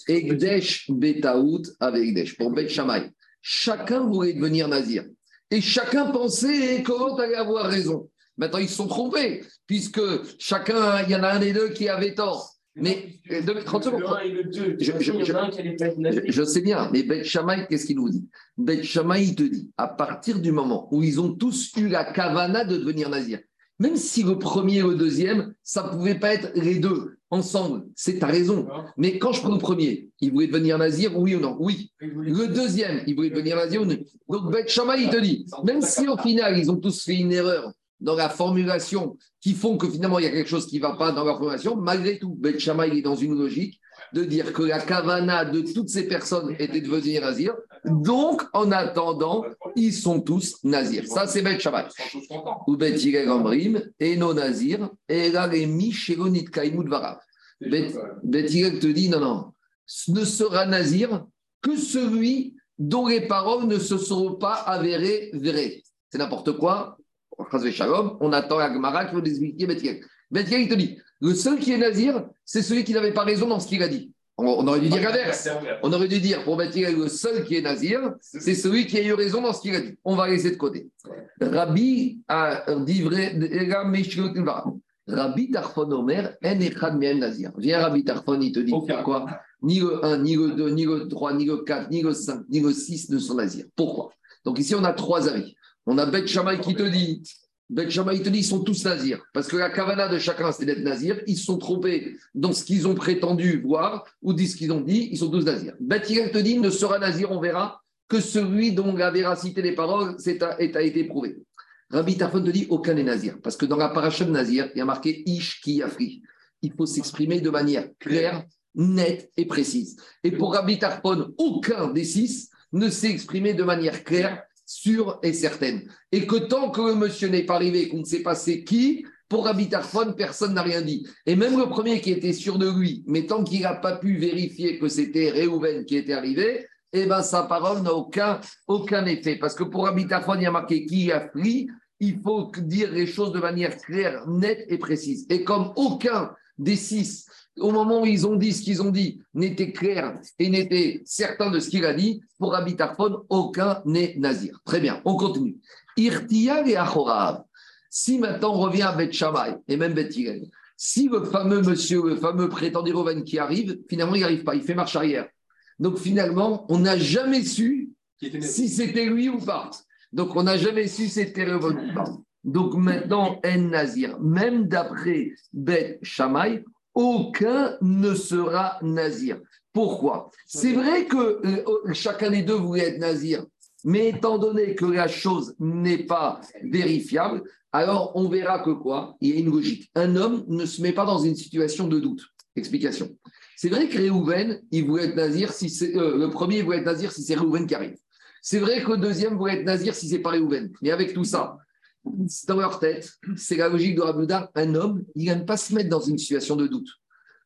Egdesh Betaout avec Egdesh, pour Bet Shammai. Chacun voulait devenir nazir. Et chacun pensait comment allait avoir raison. Maintenant, ils se sont trompés, puisque chacun, il y en a un des deux qui avait tort. Mais, euh, deux- 30 secondes. Le 1 et le 2. Je- je- il y je- en a un qui allait pas être Je, Nazir. je sais bien, mais Bet Shammai, qu'est-ce qu'il nous dit? Bet Shammai, il te dit, à partir du moment où ils ont tous eu la kavana de devenir nazir, même si le premier et le deuxième, ça ne pouvait pas être les deux ensemble, c'est ta raison. Mais quand je prends le premier, il voulait devenir nazir, oui ou non? Oui. Le deuxième, il voulait devenir nazir ou non? Donc Bet Shammai, il te dit, même si au final, ils ont tous fait une erreur dans la formulation qui font que finalement, il y a quelque chose qui ne va pas dans leur formulation, malgré tout, Bet Shammai, il est dans une logique de dire que la kavana de toutes ces personnes était de devenir nazir. Donc, en attendant, ils sont tous nazirs. Ça, c'est Bet Shammai. Ils sont tous contents. Ou Bet Yireh Gambrim, et non nazir, et là, les mi Sheronit Kaimut Varav. Bet Bet Yireh te dit non, non, ce ne sera nazir que celui dont les paroles ne se seront pas avérées vraies. C'est n'importe quoi. On attend la Gemara qui va nous expliquer Bet Yireh. Bet Yireh, il te dit le seul qui est nazir, c'est celui qui n'avait pas raison dans ce qu'il a dit. On aurait dû dire l'inverse. On aurait dû dire, pour bâtir le seul qui est nazir, c'est celui qui a eu raison dans ce qu'il a dit. On va laisser de côté. Rabbi a dit vrai. Rabbi Tarfon Omer, en echad nazir. Viens, Rabbi Tarfon, il te dit pourquoi ni le 1, ni le 2, ni le 3, ni le 4, ni le 5, ni le 6 ne sont nazirs. Pourquoi? Donc ici, on a trois avis. On a Bet Shammai qui te dit, Bet Shammai te dit, ils sont tous nazirs. Parce que la kavana de chacun, c'est d'être nazir. Ils se sont trompés dans ce qu'ils ont prétendu voir ou dit ce qu'ils ont dit. Ils sont tous nazirs. Hillel te dit, ne sera nazir, on verra, que celui dont la véracité des paroles a, été prouvée. Rabbi Tarfon te dit, aucun n'est nazir. Parce que dans la paracha nazir, il y a marqué Ish afri. Il faut s'exprimer de manière claire, nette et précise. Et pour Rabbi Tarfon, aucun des six ne s'est exprimé de manière claire, sûre et certaine. Et que tant que le monsieur n'est pas arrivé, qu'on ne sait pas c'est qui, Pour Rabbi Tarfon, personne n'a rien dit. Et même le premier qui était sûr de lui, mais tant qu'il n'a pas pu vérifier que c'était Réhouven qui était arrivé, eh ben, sa parole n'a aucun, aucun effet. Parce que pour Rabbi Tarfon, il y a marqué qui a pris, il faut dire les choses de manière claire, nette et précise. Et comme aucun des six, au moment où ils ont dit ce qu'ils ont dit, n'était clair et n'était certain de ce qu'il a dit, pour Rabbi Tarfon, aucun n'est nazir. Très bien, on continue. Irtia et Achorav. Si maintenant on revient à Beth Shammai et même Beth Hillel, si le fameux monsieur, le fameux prétendu Roven qui arrive, finalement il n'arrive pas, il fait marche arrière. Donc finalement, on n'a jamais su si c'était lui ou pas. Donc on n'a jamais su si c'était Reuven ou pas. Donc maintenant, En Nazir, même d'après Beth Shammai, aucun ne sera Nazir. Pourquoi? C'est vrai que euh, chacun des deux voulait être Nazir, mais étant donné que la chose n'est pas vérifiable, alors on verra que quoi? Il y a une logique. Un homme ne se met pas dans une situation de doute. Explication. C'est vrai que Réhouven, il voulait être nazir si c'est euh, le premier, il voulait être nazir si c'est Réhouven qui arrive. C'est vrai que le deuxième voulait être nazir si c'est pas Réhouven. Mais avec tout ça, dans leur tête, c'est la logique de Rabouda. Un homme, il n'aime pas se mettre dans une situation de doute.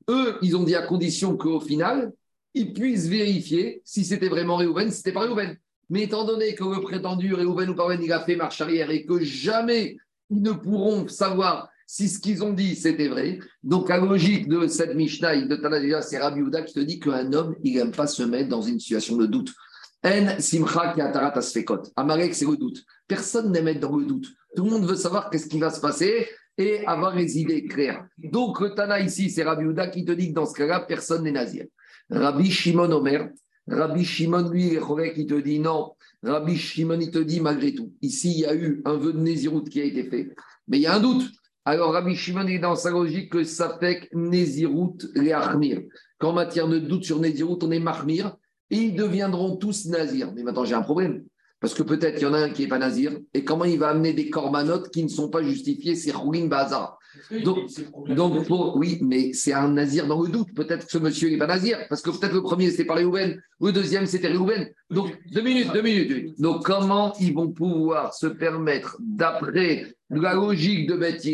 Eux, ils ont dit à condition qu'au final, ils puissent vérifier si c'était vraiment Réhouven, si c'était pas Réhouven. Mais étant donné que le prétendu Réhouven ou Parven, il a fait marche arrière et que jamais ils ne pourront savoir si ce qu'ils ont dit c'était vrai. Donc, la logique de cette Mishnah de Tanadija, c'est Rabbi Ouda qui te dit qu'un homme, il n'aime pas se mettre dans une situation de doute. En simcha ki atarat asfekot. Amalek, c'est le doute. Personne n'aime être dans le doute. Tout le monde veut savoir qu'est-ce qui va se passer et avoir les idées claires. Donc, le Tana ici, c'est Rabbi Ouda qui te dit que dans ce cas-là, personne n'est nazir. Rabbi Shimon Omer, Rabbi Shimon, lui, qui te dit non. Rabbi Shimon, il te dit malgré tout. Ici, il y a eu un vœu de Nézirut qui a été fait, mais il y a un doute. Alors, Rabbi Shimon est dans sa logique que ça fait que Nézirut les Armir. Qu'en matière de doute sur Nézirut, on est Marmir et ils deviendront tous Nazirs. Mais maintenant, j'ai un problème. Parce que peut-être qu'il y en a un qui n'est pas Nazir. Et comment il va amener des corbanotes qui ne sont pas justifiés? C'est Roulin Bazar. Donc, donc oui, mais c'est un nazir dans le doute. Peut-être que ce monsieur n'est pas nazir, parce que peut-être le premier c'était pas Réhouven, le deuxième c'était Réhouven. Donc, deux minutes, deux minutes. Donc, comment ils vont pouvoir se permettre, d'après la logique de Beth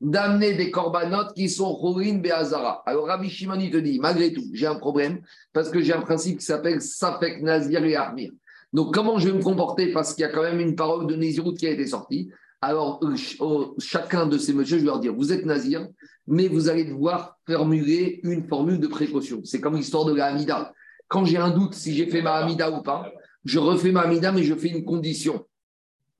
d'amener des corbanotes qui sont Rorin Beazara Alors, Rabbi Shimon, te dit, malgré tout, j'ai un problème, parce que j'ai un principe qui s'appelle Safek Nazir et Armir. Donc, comment je vais me comporter? Parce qu'il y a quand même une parole de Nézirut qui a été sortie. Alors, chacun de ces messieurs, je vais leur dire, vous êtes nazir, mais vous allez devoir formuler une formule de précaution. C'est comme l'histoire de la Hamida. Quand j'ai un doute si j'ai fait ma Hamida ou pas, je refais ma Hamida, mais je fais une condition.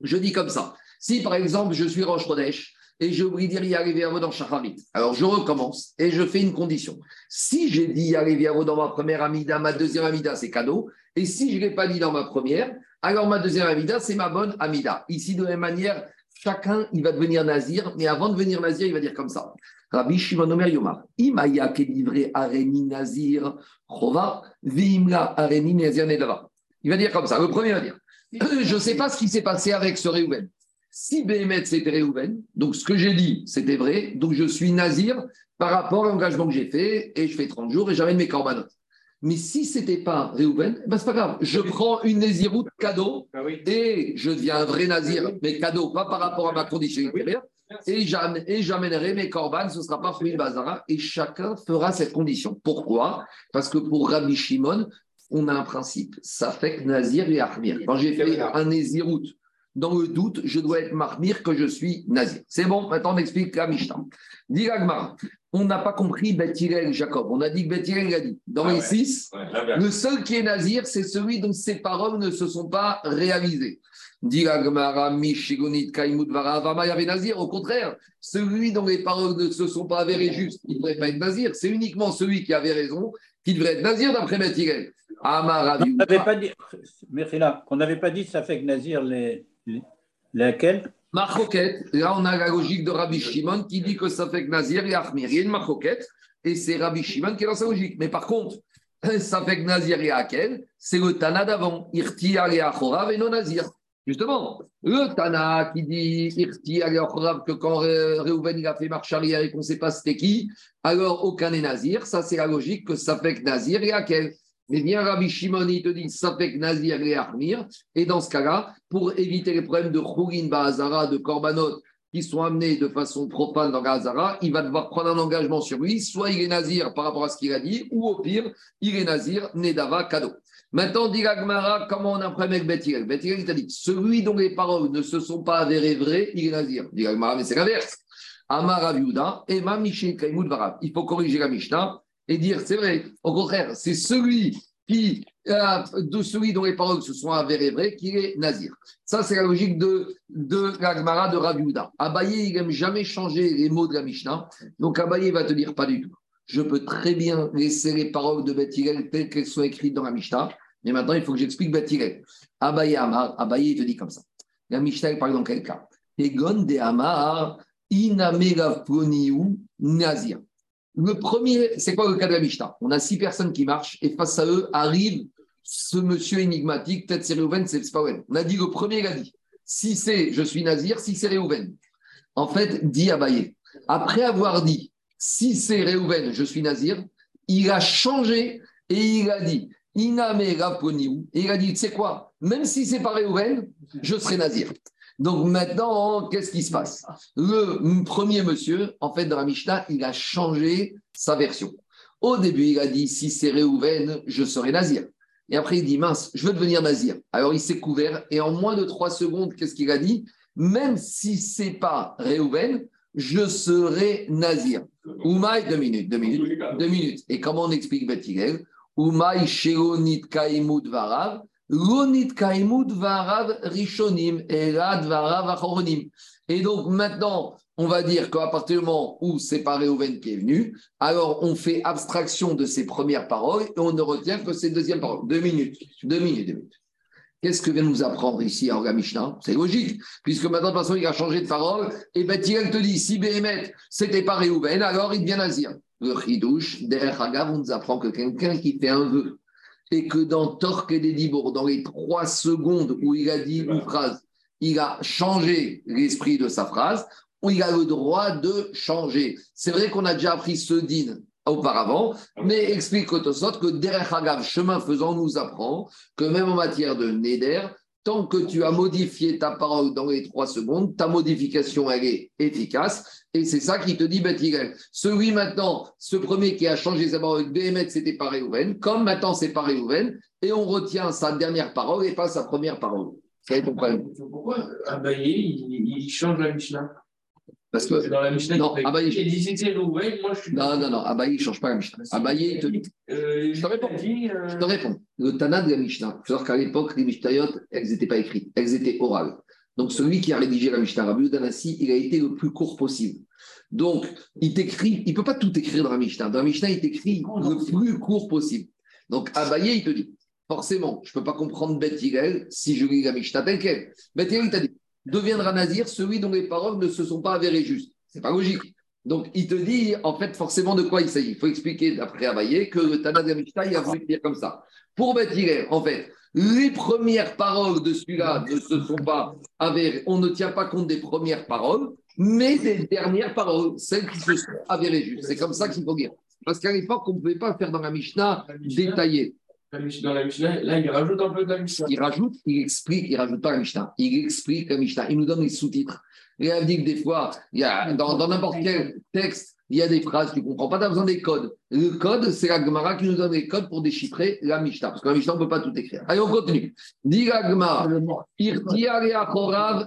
Je dis comme ça. Si, par exemple, je suis Roche Rodèche et j'ai oublié dire arriver à vous dans Shacharit, alors je recommence et je fais une condition. Si j'ai dit arriver à vous dans ma première Hamida, ma deuxième Hamida, c'est cadeau. Et si je ne l'ai pas dit dans ma première, alors ma deuxième Hamida, c'est ma bonne Hamida. Ici, de la même manière, chacun, il va devenir nazir, mais avant de devenir nazir, il va dire comme ça. Rabbi Shimon Omer Yomar, Imaya livré areni nazir, chova, vimla areni nazir nedra. Il va dire comme ça. Le premier va dire, je ne sais pas ce qui s'est passé avec ce Réhouven. Si Béhémet c'était Réhouven, donc ce que j'ai dit, c'était vrai, donc je suis nazir par rapport à l'engagement que j'ai fait, et je fais 30 jours et j'amène mes corbanotes. Mais si ce n'était pas Réhouven, ben c'est pas grave. Je prends une naziroute cadeau Ah et je deviens un vrai nazir, mais cadeau, pas par rapport à ma condition intérieure. Et j'am- et j'amènerai mes corbanes, ce ne sera pas fruit bazara, et chacun fera cette condition. Pourquoi? Parce que pour Rabbi Shimon, on a un principe, ça fait que nazir et armir. Quand j'ai fait un naziroute, dans le doute, je dois être marmir que je suis nazir. C'est bon, maintenant on explique la Mishnah. Dit l'Agmara, on n'a pas compris Beth Hillel et Jacob. On a dit que Beth Hillel a dit. Dans Ah les ouais. six, Ouais, le seul qui est nazir, c'est celui dont ses paroles ne se sont pas réalisées. Dit la Gemara, Mishigonit, Kaimut, Varavama, il y avait nazir. Au contraire, celui dont les paroles ne se sont pas avérées justes, il ne devrait pas être nazir. C'est uniquement celui qui avait raison qui devrait être nazir d'après Beth Hillel. Amar Rabi On n'avait Uda. pas dit, merci là, qu'on n'avait pas dit ça fait que Nazir les, lesquels Marcoquette, là on a la logique de Rabbi Shimon qui dit que ça fait que Nazir et Achmir. Il y a une et c'est Rabbi Shimon qui est dans sa logique. Mais par contre, ça fait que Nazir et Akel, c'est le Tana d'avant. Irtia et Achorav et non Nazir. Justement, le Tana qui dit Irtia et Achorav que quand Réhouven il a fait marche arrière et qu'on ne sait pas c'était qui, alors aucun n'est Nazir. Ça c'est la logique que ça fait que Nazir et Akel. Mais bien Rabbi Shimon, il te dit que Nazir et Achmir. Et dans ce cas-là, pour éviter les problèmes de Khourin Bahazara, de Korbanot, qui sont amenés de façon profane dans Gazara, il va devoir prendre un engagement sur lui. Soit il est nazir par rapport à ce qu'il a dit, ou au pire, il est nazir, Nedava, cadeau. Maintenant, dit Gmara, comment on apprend avec Bethilel Bethilel, il t'a dit celui dont les paroles ne se sont pas avérées vraies, il est nazir. Dit Gmara, mais c'est l'inverse. Amar Aviuda, Emma Michel Kaimoud Varab. Il faut corriger la Mishnah et dire c'est vrai. Au contraire, c'est celui qui, euh, de celui dont les paroles se sont avérées vraies, qui est nazir. Ça, c'est la logique de, de la de Raviuda. Abaye, il n'aime jamais changer les mots de la Mishnah. Donc Abaye va te dire pas du tout. Je peux très bien laisser les paroles de Beth telles qu'elles sont écrites dans la Mishnah. Mais maintenant, il faut que j'explique Beth. Abaye Amar, Abaye, il te dit comme ça. La Mishnah, elle parle dans quel cas? Egon de Amar, Inamerafoniou Nazir. Le premier, c'est quoi le cas de On a six personnes qui marchent et face à eux arrive ce monsieur énigmatique, peut-être c'est Réhouven, c'est pas On a dit le premier, il a dit si c'est je suis Nazir, si c'est Réhouven. En fait, dit Abaye. Après avoir dit si c'est Réhouven, je suis Nazir, il a changé et il a dit Iname Raponiou. Et il a dit tu sais quoi? Même si c'est pas Réhouven, je serai Nazir. Donc maintenant, qu'est-ce qui se passe? Le premier monsieur, en fait, dans la Mishnah, il a changé sa version. Au début, il a dit si c'est Réhouven, je serai nazir. Et après, il dit mince, je veux devenir nazir. Alors il s'est couvert et en moins de trois secondes, qu'est-ce qu'il a dit? Même si c'est pas Réhouven, je serai nazir. Oumaï, deux minutes, deux minutes, deux minutes. Et comment on explique Bethilel Oumaï Sheonit Kaimud Varav Et donc maintenant, on va dire qu'à partir du moment où c'est pas Réhouven qui est venu, alors on fait abstraction de ses premières paroles et on ne retient que ses deuxièmes paroles. Deux minutes, deux minutes, deux minutes. Qu'est-ce que vient nous apprendre ici à Mishnah C'est logique, puisque maintenant, de toute façon, il a changé de parole. Et Bethilel te dit, si Béhémet, c'était pas Réhouven, alors il devient nazir. Le chidouche, derrière Hagav, on nous apprend que quelqu'un qui fait un vœu, et que dans Torque et des dans les trois secondes où il a dit une phrase, il a changé l'esprit de sa phrase, il a le droit de changer. C'est vrai qu'on a déjà appris ce din auparavant, mais explique Otosot que derrière Hagav, chemin faisant, nous apprend que même en matière de Neder, tant que tu as modifié ta parole dans les trois secondes, ta modification, elle est efficace. Et c'est ça qui te dit Bethilel. Celui maintenant, ce premier qui a changé sa parole, Béhémet, c'était pas Réhouven. Comme maintenant, c'est pas Réhouven. Et on retient sa dernière parole et pas sa première parole. C'est ton problème. Pourquoi Abaye, il, il change la Mishnah? Parce que dans la Mishnah, non, Abaye, il Réhouven, moi je suis. Non, non, non, Abaye, il ne change pas la Mishnah. Abaye, il te dit. Euh, je te réponds. Dit, euh... Je te réponds. Le Tana de la Mishnah, il faut savoir qu'à l'époque, les Mishnayot, elles n'étaient pas écrites, elles étaient orales. Donc celui qui a rédigé la Mishnah, Rabbi Danassi, il a été le plus court possible. Donc, il t'écrit, il ne peut pas tout écrire dans la Mishnah. Dans la Mishnah, il t'écrit le plus court possible. Donc, Abaye, il te dit, forcément, je ne peux pas comprendre Beth si je lis la Mishnah telle qu'elle. Beth il t'a dit, deviendra nazir celui dont les paroles ne se sont pas avérées justes. C'est pas logique. Donc, il te dit, en fait, forcément, de quoi il s'agit. Il faut expliquer, d'après Abaye, que le Tana il a voulu dire comme ça. Pour Beth en fait, les premières paroles de celui-là ne se sont pas avérées. On ne tient pas compte des premières paroles mais des dernières paroles, celles qui se sont avérées justes. C'est comme ça qu'il faut dire. Parce qu'à l'époque, on ne pouvait pas faire dans la Mishnah, détaillé. Dans la Mishnah, là, il rajoute un peu de la Mishnah. Il rajoute, il explique, il rajoute pas la Mishnah. Il explique la Mishnah. Il nous donne les sous-titres. Et il dit que des fois, il y a, dans, n'importe quel texte, il y a des phrases que tu ne comprends pas, tu as besoin des codes. Le code, c'est la Gemara qui nous donne les codes pour déchiffrer la Mishnah. Parce que la Mishnah, on ne peut pas tout écrire. Allez, on continue. Dit la Gemara,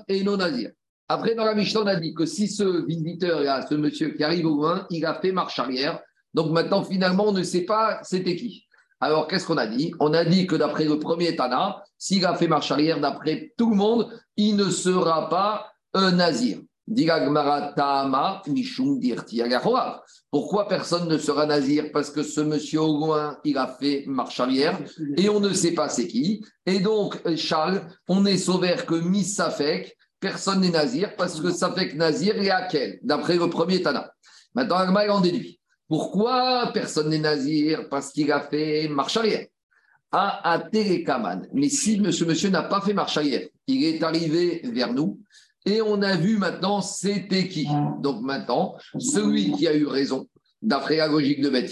et non nazir. Après, dans la Mishnah, on a dit que si ce visiteur, ce monsieur qui arrive au loin, il a fait marche arrière. Donc maintenant, finalement, on ne sait pas c'était qui. Alors, qu'est-ce qu'on a dit? On a dit que d'après le premier Tana, s'il a fait marche arrière, d'après tout le monde, il ne sera pas un nazir. Pourquoi personne ne sera nazir? Parce que ce monsieur au loin, il a fait marche arrière et on ne sait pas c'est qui. Et donc, Charles, on est sauvé que Missafek, personne n'est nazir parce que que nazir est à quel? D'après le premier Tana. Maintenant, Agma en déduit. Pourquoi personne n'est nazir? Parce qu'il a fait marche arrière. À Télékaman. Mais si ce monsieur n'a pas fait marche arrière, il est arrivé vers nous et on a vu maintenant c'était qui? Donc maintenant, celui qui a eu raison, d'après la logique de Beth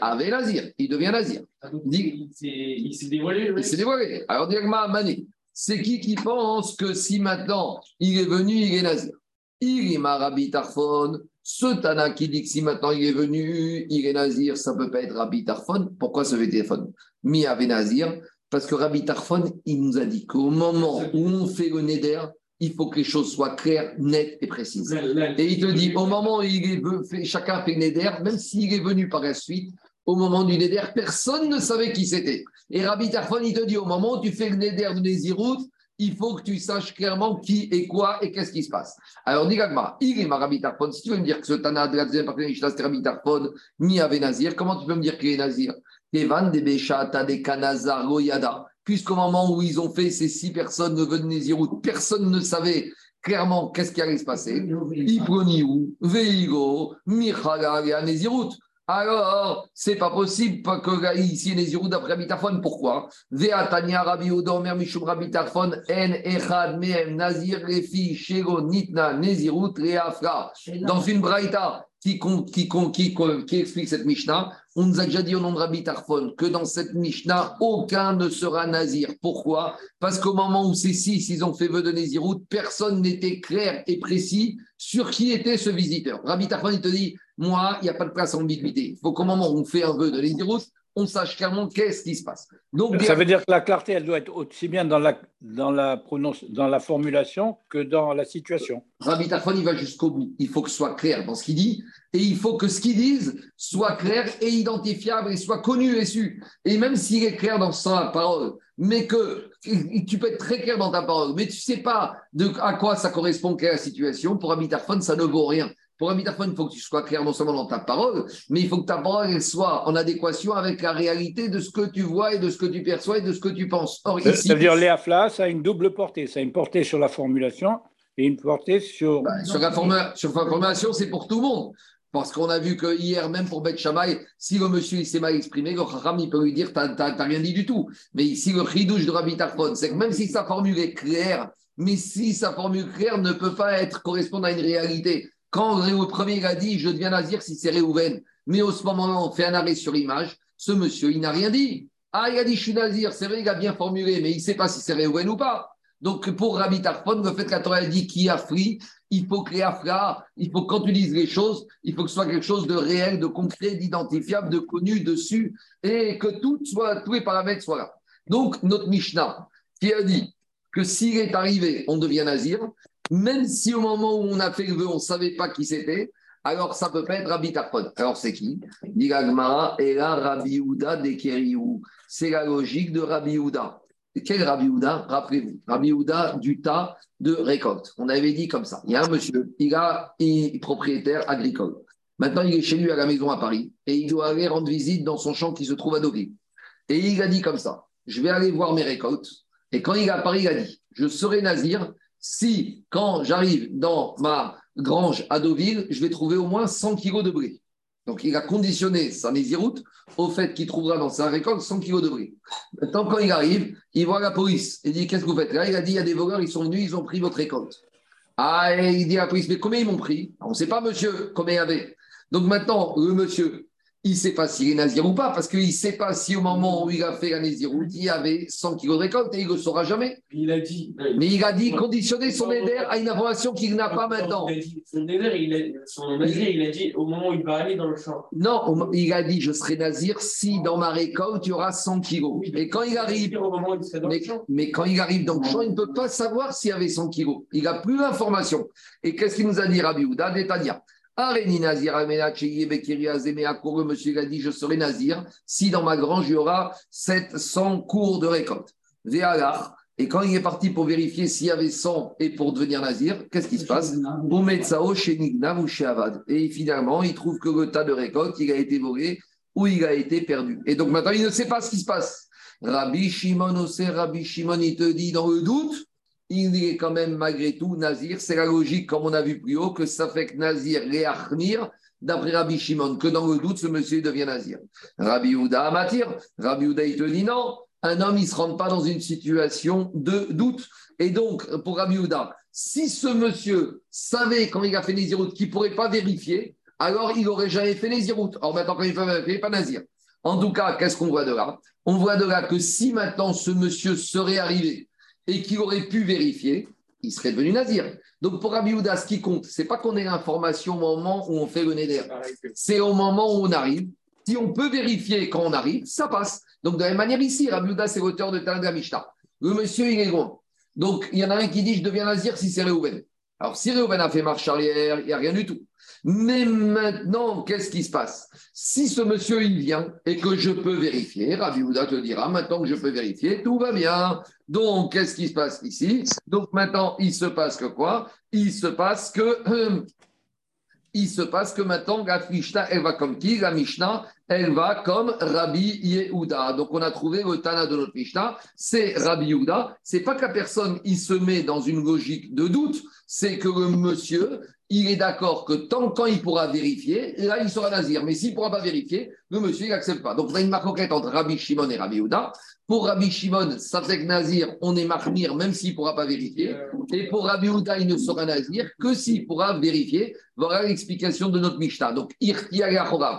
avait nazir. Il devient nazir. Il s'est dévoilé. Il s'est dévoilé. Alors, Dirgma Mané, c'est qui qui pense que si maintenant il est venu, il est nazir? Irima Rabbi Tarfon, ce Tana qui dit que si maintenant il est venu, il est Nazir, ça ne peut pas être Rabbi Tarfon. Pourquoi ce téléphone Mi avait Nazir Parce que Rabbi Tarfon, il nous a dit qu'au moment où on fait le Neder, il faut que les choses soient claires, nettes et précises. Et il te dit, au moment où il est, fait, chacun fait le Neder, même s'il est venu par la suite, au moment du Neder, personne ne savait qui c'était. Et Rabbi Tarfon, il te dit, au moment où tu fais le Neder de Nézirut, il faut que tu saches clairement qui est quoi et qu'est-ce qui se passe. Alors, dit Gagma, il est Rabbi Tarfon. Si tu veux me dire que ce Tana de la deuxième partie de Mishnah, c'était Rabbi Tarfon, mi avait Nazir, comment tu peux me dire qu'il est Nazir? Evan de Beshata de Kanazar Goyada. Puisqu'au moment où ils ont fait ces six personnes de Nézirut, personne ne savait clairement qu'est-ce qui allait se passer. Iproniou, Veigo, Michala et. Alors, c'est pas possible que ici les Yirou d'après Bitafon. Pourquoi Veatania Rabbi Omer Mishum Rabbi En Echad Mehem Nazir Refi Shego Nitna Nezirut Reafra. Dans une braïta qui, qui, qui, qui, explique cette Mishnah, on nous a déjà dit au nom de Rabbi Tarfon que dans cette Mishnah, aucun ne sera nazir. Pourquoi? Parce qu'au moment où ces six, ils ont fait vœu de Nézirut, personne n'était clair et précis sur qui était ce visiteur. Rabbi Tarfon, il te dit, moi, il n'y a pas de place à ambiguïté. Il faut qu'au moment où on fait un vœu de Nézirut, on sache clairement qu'est-ce qui se passe. Donc, ça veut dire que la clarté, elle doit être aussi bien dans la, dans la, prononce, dans la formulation que dans la situation. Rabbi Tarfon, il va jusqu'au bout. Il faut que ce soit clair dans ce qu'il dit et il faut que ce qu'il dise soit clair et identifiable et soit connu et su. Et même s'il est clair dans sa parole, mais que tu peux être très clair dans ta parole, mais tu ne sais pas de, à quoi ça correspond, quelle est la situation, pour Rabbi Tarfon, ça ne vaut rien. Pour un métaphone, il faut que tu sois clair non seulement dans ta parole, mais il faut que ta parole soit en adéquation avec la réalité de ce que tu vois et de ce que tu perçois et de ce que tu penses. Or, ici, ça veut dire Léafla, ça a une double portée. Ça a une portée sur la formulation et une portée sur. Bah, sur, la sur la formulation, c'est pour tout le monde. Parce qu'on a vu que hier, même pour Beth Shammai, si le monsieur il s'est mal exprimé, le Chacham, il peut lui dire T'as rien dit du tout. Mais ici, le chidouche de Rabbi Tarfon, c'est que même si sa formule est claire, mais si sa formule claire ne peut pas être correspondre à une réalité, quand le premier a dit je deviens nazir si c'est Réhouven, mais au ce moment-là, on fait un arrêt sur image, ce monsieur, il n'a rien dit. Ah, il a dit je suis nazir, c'est vrai, il a bien formulé, mais il ne sait pas si c'est Réhouven ou pas. Donc, pour Rabbi Tarfon, le fait que la dit qui a fri, il faut que il faut que quand tu dises les choses, il faut que ce soit quelque chose de réel, de concret, d'identifiable, de connu dessus, et que tout soit, tous les paramètres soient là. Donc, notre Mishnah, qui a dit que s'il est arrivé, on devient nazir, même si au moment où on a fait le vœu, on ne savait pas qui c'était, alors ça peut pas être Rabbi Tarfon. Alors c'est qui? Et là Rabbi Houda de C'est la logique de Rabbi Houda. Quel Rabbi Houda Rappelez-vous, Rabbi Houda du tas de récolte. On avait dit comme ça. Il y a un monsieur, il, est propriétaire agricole. Maintenant, il est chez lui à la maison à Paris et il doit aller rendre visite dans son champ qui se trouve à Deauville. Et il a dit comme ça, je vais aller voir mes récoltes. Et quand il est à Paris, il a dit, je serai nazir si, quand j'arrive dans ma grange à Deauville, je vais trouver au moins 100 kilos de blé. Donc, il a conditionné sa nésiroute au fait qu'il trouvera dans sa récolte 100 kilos de blé. Maintenant, quand il arrive, il voit la police. Il dit Qu'est-ce que vous faites Là, il a dit Il y a des voleurs, ils sont venus, ils ont pris votre récolte. Ah, et il dit à la police Mais combien ils m'ont pris? On ne sait pas, monsieur, combien il y avait. Donc, maintenant, le monsieur, il ne sait pas s'il est nazir ou pas, parce qu'il ne sait pas si au moment où il a fait la naziroute, il y avait 100 kilos de récolte et il ne le saura jamais. Il a dit. Mais il a dit conditionner son éder à une information qu'il n'a pas maintenant. son éder, il a, son nazir, il a dit au moment où il va aller dans le champ. Non, il a dit je serai nazir si dans ma récolte il y aura 100 kilos. Et quand il arrive. mais, quand il arrive dans le champ, il ne peut pas savoir s'il y avait 100 kilos. Il n'a plus l'information. Et qu'est-ce qu'il nous a dit Rabbi Houda Détania Areni Nazir le monsieur a dit Je serai Nazir si dans ma grange il y aura 700 cours de récolte. Et quand il est parti pour vérifier s'il y avait 100 et pour devenir Nazir, qu'est-ce qui se passe? Et finalement, il trouve que le tas de récolte, il a été volé ou il a été perdu. Et donc maintenant, il ne sait pas ce qui se passe. Rabbi Shimon, Rabbi Shimon, il te dit dans le doute, il est quand même malgré tout Nazir. C'est la logique, comme on a vu plus haut, que ça fait que Nazir réachmir, d'après Rabbi Shimon, que dans le doute, ce monsieur devient Nazir. Rabbi Houda Amatir, Rabbi Houda, il te dit non, un homme, il ne se rend pas dans une situation de doute. Et donc, pour Rabbi Houda, si ce monsieur savait quand il a fait Nézirut qu'il ne pourrait pas vérifier, alors il n'aurait jamais fait Nézirut. Or maintenant, quand il fait pas Nazir. En tout cas, qu'est-ce qu'on voit de là? On voit de là que si maintenant ce monsieur serait arrivé et qu'il aurait pu vérifier, il serait devenu nazir. Donc pour Rabbi Houda, ce qui compte, c'est pas qu'on ait l'information au moment où on fait le neder. C'est au moment où on arrive. Si on peut vérifier quand on arrive, ça passe. Donc de la même manière ici, Rabbi Houda, c'est l'auteur de Talmud Mishnah. Le monsieur, il est loin. Donc il y en a un qui dit je deviens nazir si c'est Réhouven. Alors si Réhouven a fait marche arrière, il n'y a rien du tout. Mais maintenant, qu'est-ce qui se passe? Si ce monsieur, il vient et que je peux vérifier, Rabbi Houda te dira, maintenant que je peux vérifier, tout va bien. Donc, qu'est-ce qui se passe ici? Donc, maintenant, il se passe que quoi? Il se passe que... il se passe que maintenant, la Mishnah, elle va comme qui? La Mishnah, elle va comme Rabbi Yehuda. Donc, on a trouvé le Tana de notre Mishnah, c'est Rabbi Yehuda. C'est pas que la personne, il se met dans une logique de doute, c'est que le monsieur, il est d'accord que tant quand il pourra vérifier, là, il sera nazir. Mais s'il ne pourra pas vérifier, le monsieur, il n'accepte pas. Donc, on a une marque entre Rabbi Shimon et Rabbi Yehuda. Pour Rabbi Shimon, ça fait que nazir, on est marmire même s'il ne pourra pas vérifier. Et pour Rabbi Yehuda, il ne sera nazir que s'il pourra vérifier. Voilà l'explication de notre Mishnah. Donc,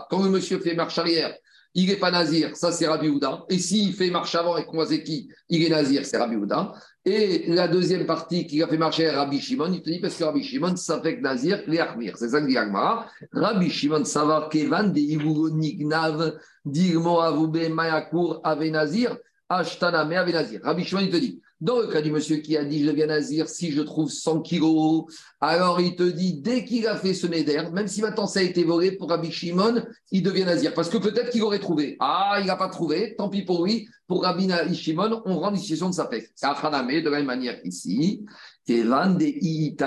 quand le monsieur fait marche arrière, il n'est pas nazir, ça c'est Rabbi Houda. Et s'il fait marche avant et qu'on il est nazir, c'est Rabbi Houda. Et la deuxième partie qui a fait marcher Rabbi Shimon, il te dit parce que Rabbi Shimon, que nazir, les armir. C'est ça que dit Agmara. Rabbi Shimon, va kevan de Nignav, dirmo avoube mayakur ave nazir, ashtana me ave nazir. Rabbi Shimon, il te dit, dans le cas du monsieur qui a dit je deviens nazir, si je trouve 100 kilos, alors il te dit dès qu'il a fait ce neder, même si maintenant ça a été volé pour Rabbi Shimon, il devient nazir. Parce que peut-être qu'il aurait trouvé. Ah, il n'a pas trouvé, tant pis pour lui. Pour Rabbi Shimon, on rend l'initiation de sa paix. C'est Achaname de la même manière ici. Rabbi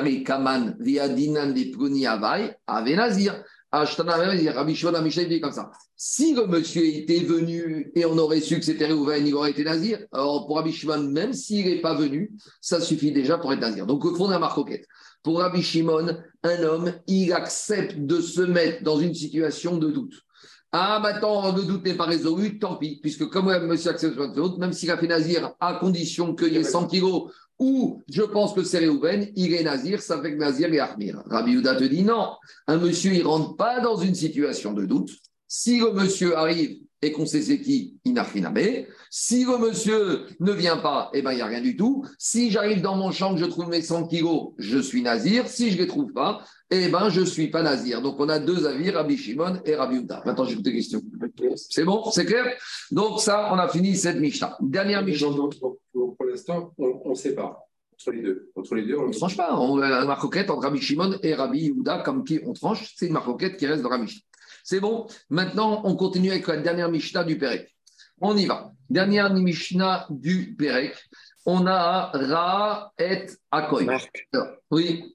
Shimon dit comme ça. Si le monsieur était venu et on aurait su que c'était Réhouven, il aurait été nazir. Alors pour Rabbi Shimon, même s'il n'est pas venu, ça suffit déjà pour être nazir. Donc au fond de la marcoquette. Pour Rabbi Shimon, un homme, il accepte de se mettre dans une situation de doute. Ah, maintenant, le doute n'est pas résolu, tant pis, puisque comme monsieur accepte de doute, même s'il a fait nazir à condition qu'il y ait 100 kilos ou je pense que c'est Réhouven, il est nazir, ça fait que nazir et armir. Rabbi Houda te dit non, un monsieur, il rentre pas dans une situation de doute. Si le monsieur arrive et qu'on sait c'est qui, il n'a rien Si le monsieur ne vient pas, eh ben, il n'y a rien du tout. Si j'arrive dans mon champ, que je trouve mes 100 kilos, je suis nazir. Si je ne les trouve pas, eh ben, je ne suis pas nazir. Donc, on a deux avis, Rabbi Shimon et Rabbi Houda. Maintenant, j'ai des questions. C'est bon? C'est clair? Donc, ça, on a fini cette Mishnah. Dernière Mishnah. Pour, l'instant, on ne sait pas. Entre les deux. Entre les deux, on ne tranche pas. On a une marcoquette entre Rabbi Shimon et Rabbi Houda, comme qui on tranche. C'est une marcoquette qui reste dans la Mishnah. C'est bon Maintenant, on continue avec la dernière Mishnah du Pérec. On y va. Dernière Mishnah du Pérec. On a Ra et Akoy. Marc. Oui.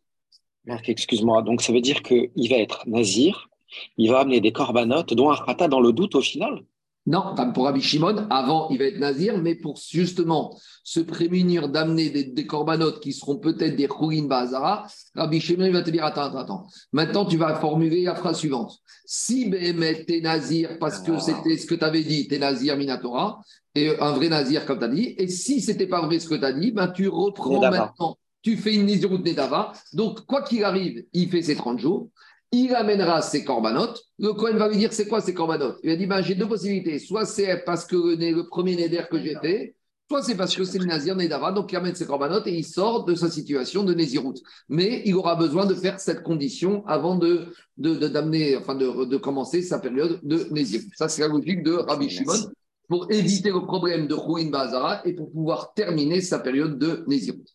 Marc, excuse-moi. Donc, ça veut dire qu'il va être nazir, il va amener des corbanotes, dont un rata dans le doute au final non, pour Rabbi Shimon, avant, il va être nazir, mais pour justement se prémunir d'amener des, des, corbanotes qui seront peut-être des Khourin Bazara, Rabbi Shimon il va te dire Attends, attends, attends. Maintenant, tu vas formuler la phrase suivante. Si Béhémet, t'es nazir parce que c'était ce que tu avais dit, t'es nazir Minatora, et un vrai nazir comme tu as dit, et si c'était pas vrai ce que tu as dit, ben, tu reprends maintenant, tu fais une route Nedava. Donc, quoi qu'il arrive, il fait ses 30 jours il amènera ses corbanotes. Le Cohen va lui dire c'est quoi ces corbanotes Il va dire ben, j'ai deux possibilités. Soit c'est parce que le premier Néder que j'ai fait, soit c'est parce que c'est le Nazir Nédara, donc il amène ses corbanotes et il sort de sa situation de Nézirout. Mais il aura besoin de faire cette condition avant de, d'amener, enfin de, commencer sa période de Nézirout. Ça, c'est la logique de Rabbi Shimon pour éviter le problème de Rouin Bazara et pour pouvoir terminer sa période de Nézirout.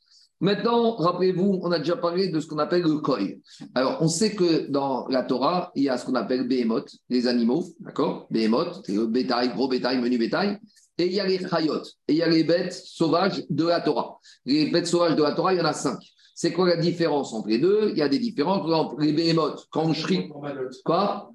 Maintenant, rappelez-vous, on a déjà parlé de ce qu'on appelle le koi. Alors, on sait que dans la Torah, il y a ce qu'on appelle behemoth, les animaux, d'accord? Behemoth, le bétail, gros bétail, menu bétail. Et il y a les chayot, et il y a les bêtes sauvages de la Torah. Les bêtes sauvages de la Torah, il y en a cinq. C'est quoi la différence entre les deux? Il y a des différences. Par exemple, les behemoths, quand on shrit. Quoi?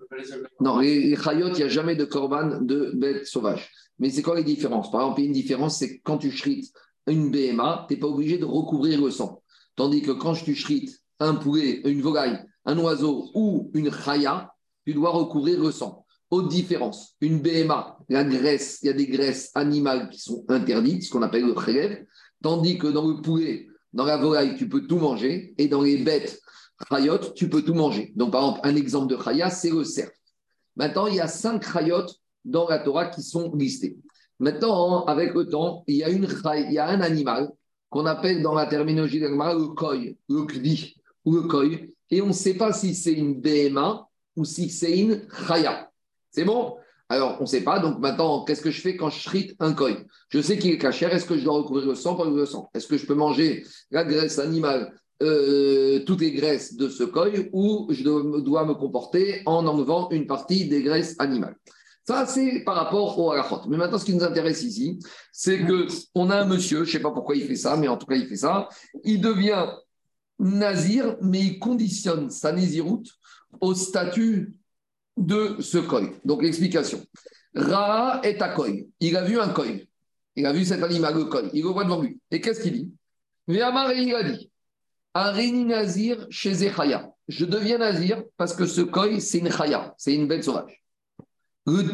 Non, les, chayot, il n'y a jamais de korban de bêtes sauvages. Mais c'est quoi les différences? Par exemple, une différence, c'est quand tu shrites une BMA, tu n'es pas obligé de recouvrir le sang. Tandis que quand tu shrites un poulet, une volaille, un oiseau ou une chaya, tu dois recouvrir le sang. Autre différence, une BMA, la graisse, il y a des graisses animales qui sont interdites, ce qu'on appelle le khelev, tandis que dans le poulet, dans la volaille, tu peux tout manger, et dans les bêtes chayot, tu peux tout manger. Donc, par exemple, un exemple de chaya, c'est le cerf. Maintenant, il y a cinq chayot dans la Torah qui sont listés. Maintenant, avec le temps, il y a, une, il y a un animal qu'on appelle dans la terminologie d'Agmara le koi, le kli ou le koi, et on ne sait pas si c'est une BMA ou si c'est une chaya. C'est bon? Alors, on ne sait pas. Donc maintenant, qu'est-ce que je fais quand je shrite un koi? Je sais qu'il est cachère. Est-ce que je dois recouvrir le sang par le sang Est-ce que je peux manger la graisse animale euh, toutes les graisses de ce koi ou je dois me comporter en enlevant une partie des graisses animales? Ça, c'est par rapport au halachot. Mais maintenant, ce qui nous intéresse ici, c'est que on a un monsieur, je ne sais pas pourquoi il fait ça, mais en tout cas, il fait ça. Il devient nazir, mais il conditionne sa naziroute au statut de ce koi. Donc, l'explication. Ra est à koi. Il a vu un koi. Il a vu cet animal, le koi. Il le voit devant lui. Et qu'est-ce qu'il dit? Il a dit Aréni Nazir chez Zechaya. Je deviens Nazir parce que ce koi, c'est une chaya, c'est une bête sauvage.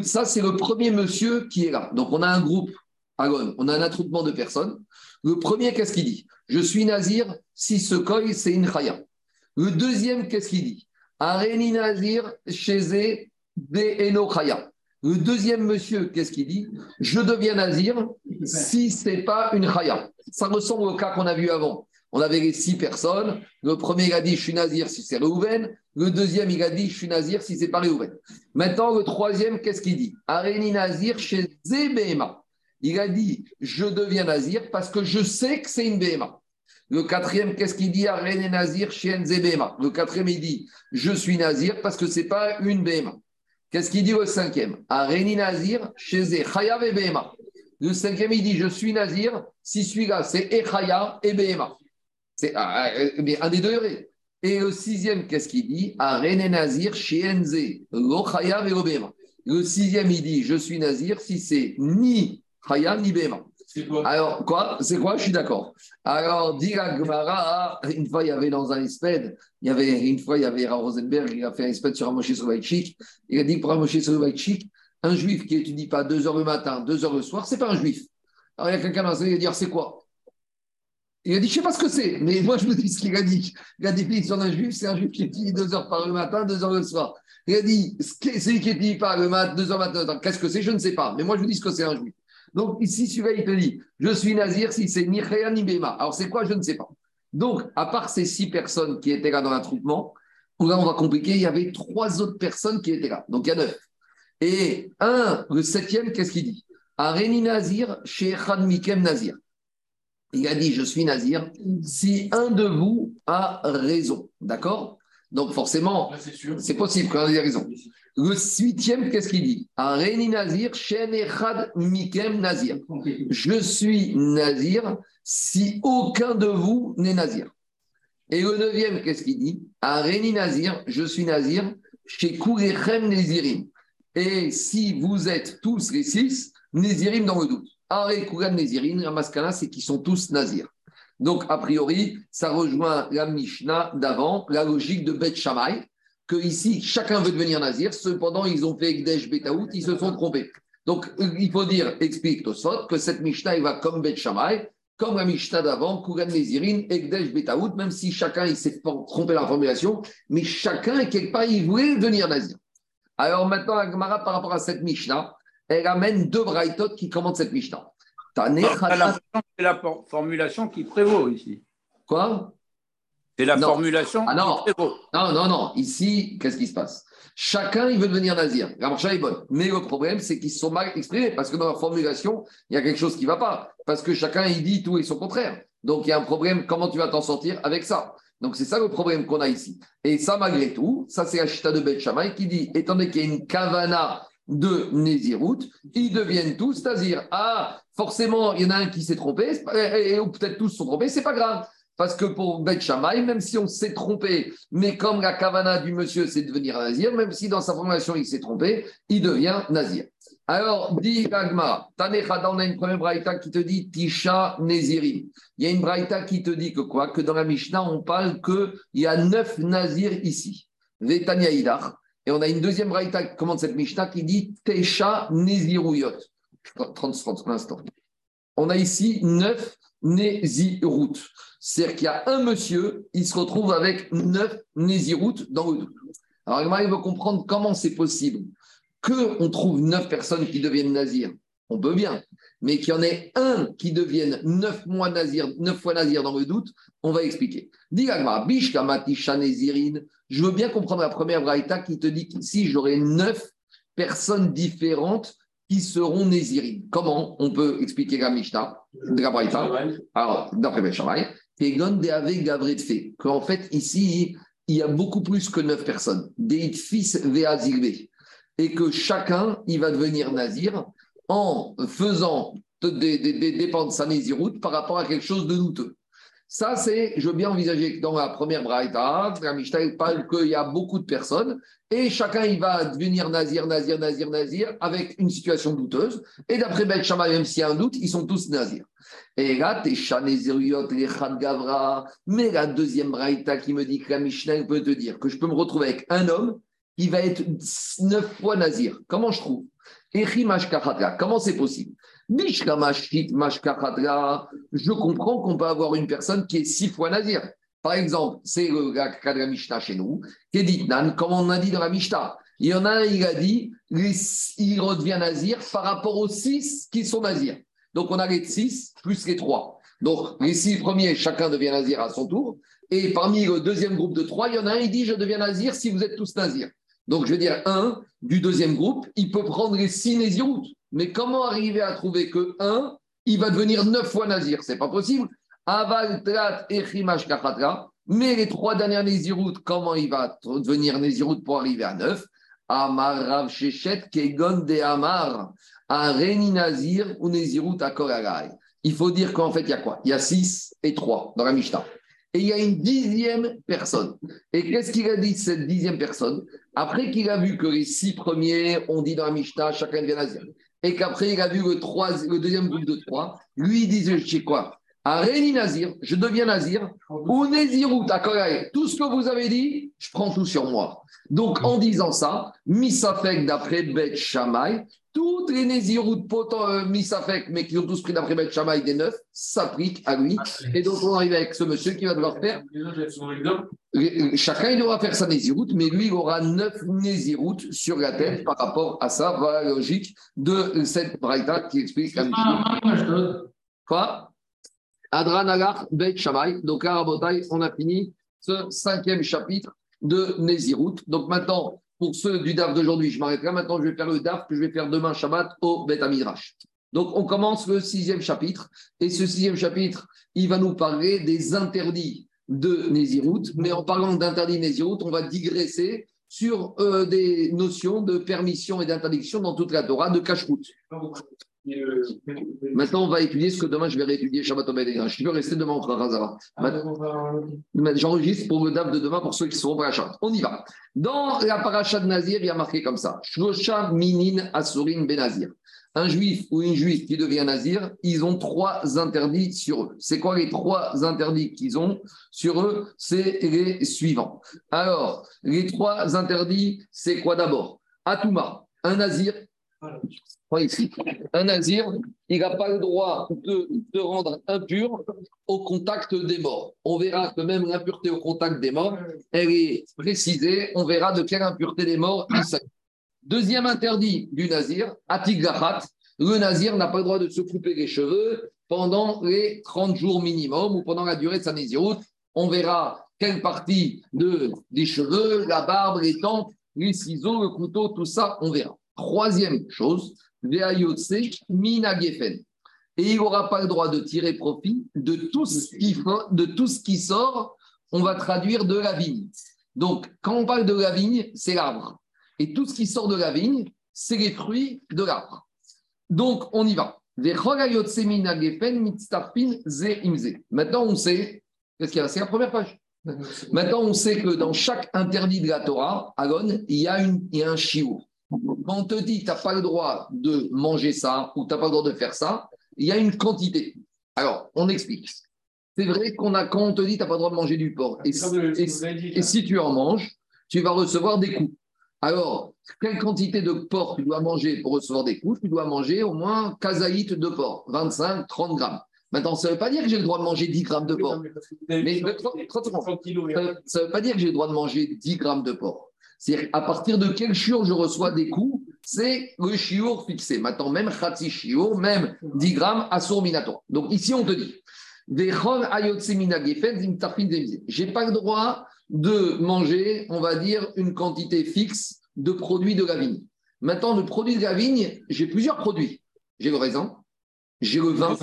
Ça, c'est le premier monsieur qui est là. Donc, on a un groupe, on a un attroupement de personnes. Le premier, qu'est-ce qu'il dit? Je suis Nazir si ce koi, c'est une chaya. Le deuxième, qu'est-ce qu'il dit? Aréni Nazir chez Eno chaya. Le deuxième monsieur, qu'est-ce qu'il dit? Je deviens Nazir si ce n'est pas une chaya. Ça ressemble au cas qu'on a vu avant. On avait les six personnes. Le premier, il a dit Je suis Nazir si c'est Réhouven. Le deuxième, il a dit Je suis Nazir si c'est pas Réhouven. Maintenant, le troisième, qu'est-ce qu'il dit? Aréni Nazir chez Zébéma. Il a dit Je deviens Nazir parce que je sais que c'est une Béma. Le quatrième, qu'est-ce qu'il dit? Aréni Nazir chez Nzébéma. Le quatrième, il dit Je suis Nazir parce que c'est pas une Béma. Qu'est-ce qu'il dit au cinquième? Aréni Nazir chez Chayav et. Le cinquième, il dit Je suis Nazir si celui-là, c'est Echaya et. C'est ah, ah, un des deux Et le sixième, qu'est-ce qu'il dit? René Nazir, Le sixième, il dit Je suis Nazir si c'est ni Chayav ni Bema. Alors, quoi? C'est quoi? Je suis d'accord. Alors, dit Gemara, une fois, il y avait dans un espède, il y avait, une fois, il y avait Rosenberg, il a fait un espède sur un Moshe Sovaïchik. Il a dit pour un Moshe Sovaïchik, un juif qui étudie pas deux heures le matin, deux heures le soir, c'est pas un juif. Alors, il y a quelqu'un dans la il va dire C'est quoi? Il a dit, je ne sais pas ce que c'est, mais moi je me dis ce qu'il a dit. La définition d'un juif, c'est un juif qui étudie deux heures par le matin, deux heures le soir. Il a dit, celui qui étudie pas le matin, deux heures matin, qu'est-ce que c'est? Je ne sais pas. Mais moi je vous dis ce que c'est un juif. Donc ici, celui-là, il te dit, je suis nazir si c'est ni Réa ni Béma. Alors c'est quoi? Je ne sais pas. Donc, à part ces six personnes qui étaient là dans l'attroupement, là on va compliquer, il y avait trois autres personnes qui étaient là. Donc il y a neuf. Et un, le septième, qu'est-ce qu'il dit? Areni Nazir, chez Mikem Nazir. Il a dit, je suis nazir, si un de vous a raison. D'accord? Donc forcément, c'est possible qu'on ait raison. Le huitième, qu'est-ce qu'il dit? Areni nazir, mikem nazir. Je suis nazir si aucun de vous n'est nazir. Et le neuvième, qu'est-ce qu'il dit? Areni nazir, je suis nazir chez Kourechem Nézirim. Et si vous êtes tous les six, Nézirim dans le doute. Aré Kougan Nézirin, Ramaskana, c'est qu'ils sont tous nazirs. Donc, a priori, ça rejoint la Mishnah d'avant, la logique de Beth Shammai, que ici, chacun veut devenir nazir, cependant, ils ont fait Ekdesh Betaout, ils se sont trompés. Donc, il faut dire, explique Tosot, que cette Mishnah, il va comme Beth Shammai, comme la Mishnah d'avant, Kougan Nézirin, Ekdesh Betaout, même si chacun, il s'est trompé la formulation, mais chacun, quelque part, il voulait devenir nazir. Alors maintenant, la Gemara, par rapport à cette Mishnah, elle amène deux braïtot qui commentent cette Mishnah. C'est la formulation qui prévaut ici. Quoi? C'est la formulation ah, non. qui prévaut. Non, non, non. Ici, qu'est-ce qui se passe? Chacun, il veut devenir nazir. La marche est bonne. Mais le problème, c'est qu'ils sont mal exprimés parce que dans la formulation, il y a quelque chose qui ne va pas. Parce que chacun, il dit tout et son contraire. Donc, il y a un problème. Comment tu vas t'en sortir avec ça? Donc, c'est ça le problème qu'on a ici. Et ça, malgré tout, ça, c'est Ashita de Bet qui dit étant donné qu'il y a une kavana de Nézirut, ils deviennent tous Nazir. Ah, forcément, il y en a un qui s'est trompé, et, peut-être tous sont trompés, c'est pas grave. Parce que pour Beth Shammai, même si on s'est trompé, mais comme la kavana du monsieur, c'est devenir nazir, même si dans sa formation il s'est trompé, il devient nazir. Alors, dit Agma, Tanechada, on a une première braïta qui te dit Tisha Nézirim. Il y a une braïta qui te dit que quoi? Que dans la Mishnah, on parle qu'il y a neuf nazirs ici. Vetania Idach. Et on a une deuxième braïta qui commande cette Mishnah qui dit Tesha Neziruyot. 30 30 l'instant. On a ici neuf Nezirut. C'est-à-dire qu'il y a un monsieur, il se retrouve avec neuf Nezirut dans le. Alors, il veut comprendre comment c'est possible qu'on trouve neuf personnes qui deviennent nazirs. On peut bien. Mais qu'il y en ait un qui devienne neuf mois nazir, neuf fois nazir dans le doute, on va expliquer. Je veux bien comprendre la première braïta qui te dit qu'ici j'aurai neuf personnes différentes qui seront nézirines. Comment on peut expliquer la Mishnah, de la braïta Alors, d'après Shammai, Tegon de Ave Gavret fait qu'en fait, ici, il y a beaucoup plus que neuf personnes. Des fils Veazilve. Et que chacun, il va devenir nazir en faisant des, des, des dépenses sa par rapport à quelque chose de douteux. Ça, c'est, je veux bien envisager que dans la première braïta, la Mishnah parle qu'il y a beaucoup de personnes et chacun il va devenir nazir, nazir, nazir, nazir avec une situation douteuse. Et d'après Beth Shammai, même s'il y a un doute, ils sont tous nazirs. Et là, t'es Chaneziriot, les Gavra. Mais la deuxième braïta qui me dit que la Mishnah peut te dire que je peux me retrouver avec un homme qui va être neuf fois nazir. Comment je trouve? Comment c'est possible? Je comprends qu'on peut avoir une personne qui est six fois nazir. Par exemple, c'est le cas de la Mishnah chez nous, qui dit Nan, comme on a dit dans la Mishnah. Il y en a un, il a dit, il redevient nazir par rapport aux six qui sont nazirs. Donc on a les six plus les trois. Donc les six premiers, chacun devient nazir à son tour. Et parmi le deuxième groupe de trois, il y en a un, il dit, je deviens nazir si vous êtes tous nazirs. Donc je veux dire, un du deuxième groupe, il peut prendre les six naziroutes. Mais comment arriver à trouver que un, il va devenir neuf fois nazir? C'est pas possible. Aval, Trat et Mais les trois dernières Néziroutes, comment il va devenir Néziroute pour arriver à neuf? Amar Rav Shechet, Kegon de Amar, Areni Nazir ou Néziroute à. Il faut dire qu'en fait, il y a quoi? Il y a six et trois dans la Mishnah. Et il y a une dixième personne. Et qu'est-ce qu'il a dit, cette dixième personne? Après qu'il a vu que les six premiers ont dit dans la Mishnah, chacun devient nazir. Et qu'après il a vu le, le deuxième groupe de trois, lui il disait, je sais quoi, à Réni Nazir, je deviens Nazir, ou Nézirut, tout ce que vous avez dit, je prends tout sur moi. Donc en disant ça, Misafek d'après Bet Shamay, toutes les Nézirut euh, Misafek, mais qui ont tous pris d'après Bet Shamay des neuf, s'appliquent à lui. Et donc on arrive avec ce monsieur qui va devoir faire. Chacun il devra faire sa Nézirut, mais lui il aura neuf Nézirut sur la tête par rapport à ça. Voilà la logique de cette Braïta qui explique la Quoi Adranagar Beit Shamay. Donc là, on a fini ce cinquième chapitre de Nézirut. Donc maintenant, pour ceux du DAF d'aujourd'hui, je m'arrête là. Maintenant, je vais faire le DAF que je vais faire demain Shabbat au Beit Amidrash. Donc on commence le sixième chapitre. Et ce sixième chapitre, il va nous parler des interdits de Nézirut. Mais en parlant d'interdits Nézirut, on va digresser sur euh, des notions de permission et d'interdiction dans toute la Torah de cache Maintenant, on va étudier ce que demain je vais réétudier Shabbat Je peux rester demain, frère Hazara. J'enregistre pour le DAF de demain pour ceux qui seront Shabbat. On y va. Dans la paracha de Nazir, il y a marqué comme ça Shlosha Minin Asurin Benazir. Un juif ou une juive qui devient nazir, ils ont trois interdits sur eux. C'est quoi les trois interdits qu'ils ont sur eux? C'est les suivants. Alors, les trois interdits, c'est quoi d'abord? Atouma, un nazir Un nazir, il n'a pas le droit de se rendre impur au contact des morts. On verra que même l'impureté au contact des morts, elle est précisée. On verra de quelle impureté des morts il s'agit. Deuxième interdit du nazir, atigachat. Le nazir n'a pas le droit de se couper les cheveux pendant les 30 jours minimum ou pendant la durée de sa naziroute. On verra quelle partie de, des cheveux, la barbe, les tempes, les ciseaux, le couteau, tout ça, on verra. Troisième chose. Et il n'aura pas le droit de tirer profit de tout, ce qui, de tout ce qui sort, on va traduire de la vigne. Donc, quand on parle de la vigne, c'est l'arbre. Et tout ce qui sort de la vigne, c'est les fruits de l'arbre. Donc, on y va. Maintenant, on sait, qu'est-ce qu'il y a? C'est la première page. Maintenant, on sait que dans chaque interdit de la Torah, il y a, une, il y a un chiot. Quand on te dit que tu n'as pas le droit de manger ça ou tu n'as pas le droit de faire ça, il y a une quantité. Alors, on explique. C'est vrai qu'on a, quand on te dit que tu n'as pas le droit de manger du porc, et, si tu en manges, tu vas recevoir des coups. Alors, quelle quantité de porc tu dois manger pour recevoir des coups? Tu dois manger au moins kazaït de porc, 25, 30 grammes. Maintenant, ça ne veut pas dire que j'ai le droit de manger 10 grammes de porc. Mais, ça ne veut pas dire que j'ai le droit de manger 10 grammes de porc. C'est-à-dire à partir de quel chiour je reçois des coups, c'est le chiour fixé. Maintenant, même Khatsi chiour, même 10 grammes, assour minatoire. Donc ici, on te dit, j'ai pas le droit de manger, on va dire, une quantité fixe de produits de la vigne. Maintenant, le produit de la vigne, j'ai plusieurs produits. J'ai le raisin, j'ai le vin,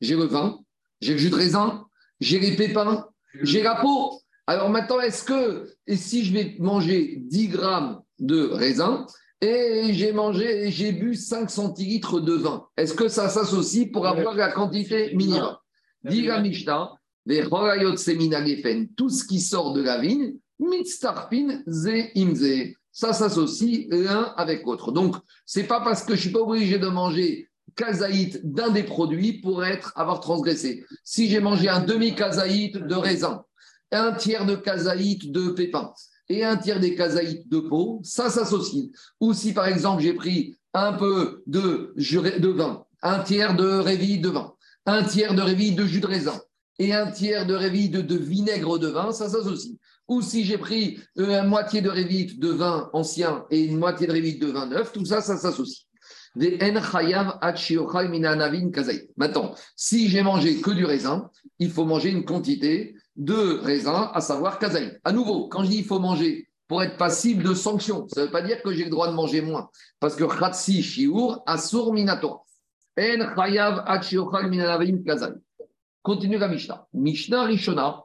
j'ai le vin, j'ai le jus de raisin, j'ai les pépins, j'ai la peau. Alors maintenant, est-ce que, et si je vais manger 10 grammes de raisin et j'ai mangé, j'ai bu 5 centilitres de vin, est-ce que ça s'associe pour avoir la quantité minimum Dit la Mishnah, les tout ce qui sort de la vigne, mitztarpin ze imze. Ça s'associe l'un avec l'autre. Donc, c'est pas parce que je suis pas obligé de manger kazaït d'un des produits pour être, avoir transgressé. Si j'ai mangé un demi-kazaït de raisin, un tiers de kazaït de pépins et un tiers des kazaït de peau, ça s'associe. Ou si par exemple j'ai pris un peu de, de vin, un tiers de réville de vin, un tiers de réville de jus de raisin et un tiers de réville de, vinaigre de vin, ça s'associe. Ou si j'ai pris une moitié de réville de vin ancien et une moitié de réville de vin neuf, tout ça, ça s'associe. Maintenant, si j'ai mangé que du raisin, il faut manger une quantité de raisin, à savoir kazaï. À nouveau, quand je dis il faut manger pour être passible de sanctions, ça ne veut pas dire que j'ai le droit de manger moins. Parce que khatsi shiur asur minato. En chayav minanavim kazaï. Continue la Mishnah. Mishnah Rishona,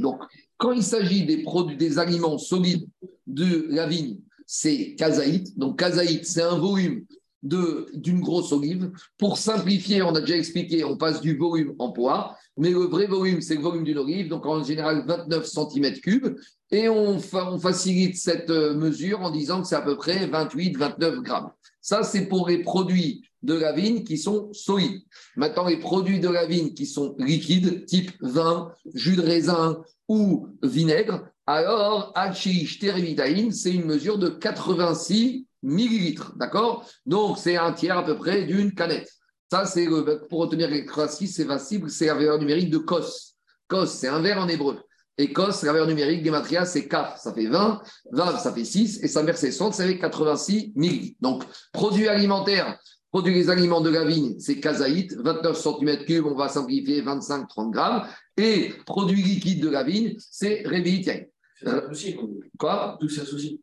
Donc, quand il s'agit des produits, des aliments solides de la vigne, c'est kazaït. Donc, kazaït, c'est un volume d'une grosse olive. Pour simplifier, on a déjà expliqué, on passe du volume en poids, mais le vrai volume, c'est le volume d'une olive, donc en général 29 cm3, et on, on facilite cette euh, mesure en disant que c'est à peu près 28-29 grammes. Ça, c'est pour les produits de la vigne qui sont solides. Maintenant, les produits de la vigne qui sont liquides, type vin, jus de raisin ou vinaigre, alors, c'est une mesure de 86 millilitres, d'accord? Donc, c'est un tiers à peu près d'une canette. Ça, c'est pour retenir les c'est facile, c'est la valeur numérique de COS. COS, c'est un verre en hébreu. Et COS, la valeur numérique des matérias, c'est CAF, ça fait 20, 20, ça fait 6, et ça c'est 100, ça fait 86 millilitres. Donc, produits alimentaires, produits des aliments de la vigne, c'est kazaït, 29 cm3, on va simplifier 25-30 grammes. Et produits liquides de la vigne, c'est révéitienne. Quoi? Tout s'associe.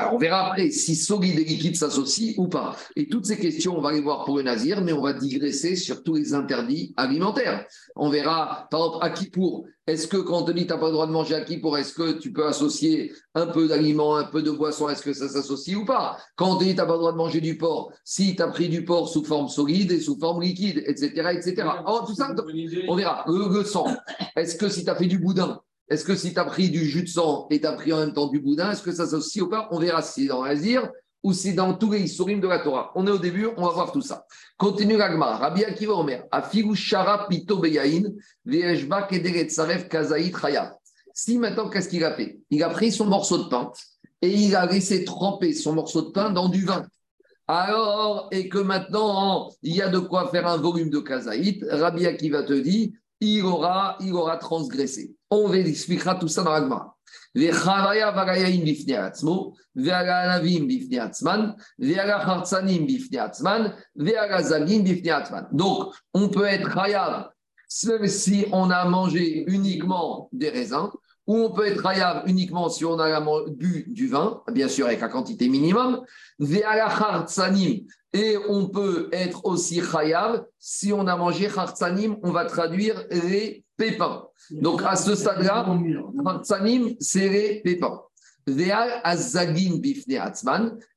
Alors, on verra après si solide et liquide s'associent ou pas. Et toutes ces questions, on va les voir pour le nazir, mais on va digresser sur tous les interdits alimentaires. On verra, par exemple, à qui pour Est-ce que quand on te dit tu n'as pas le droit de manger à qui pour Est-ce que tu peux associer un peu d'aliments, un peu de boisson Est-ce que ça s'associe ou pas? Quand on te dit tu n'as pas le droit de manger du porc, si tu as pris du porc sous forme solide et sous forme liquide, etc. etc. Alors, tout ça, on verra. Le, sang, est-ce que si tu as fait du boudin, est-ce que si tu as pris du jus de sang et tu as pris en même temps du boudin, est-ce que ça s'associe ou pas On verra si c'est dans l'Azir ou si c'est dans tous les Issourim de la Torah. On est au début, on va voir tout ça. Continue l'agma. Rabbi Akiva Omer. Afigu shara pito beyain, ve'eshba kederet saref kazaït chaya. Si maintenant, qu'est-ce qu'il a fait? Il a pris son morceau de pain et il a laissé tremper son morceau de pain dans du vin. Alors, et que maintenant, il y a de quoi faire un volume de kazaït, Rabbi Akiva te dit, il aura, transgressé. On expliquera tout ça dans l'agma. Donc, on peut être chayav si on a mangé uniquement des raisins, ou on peut être chayav uniquement si on a bu du vin, bien sûr avec la quantité minimum, et on peut être aussi chayav si on a mangé chartsanim, on va traduire les pépins. Donc à ce stade-là, chartsanim, c'est les pépins.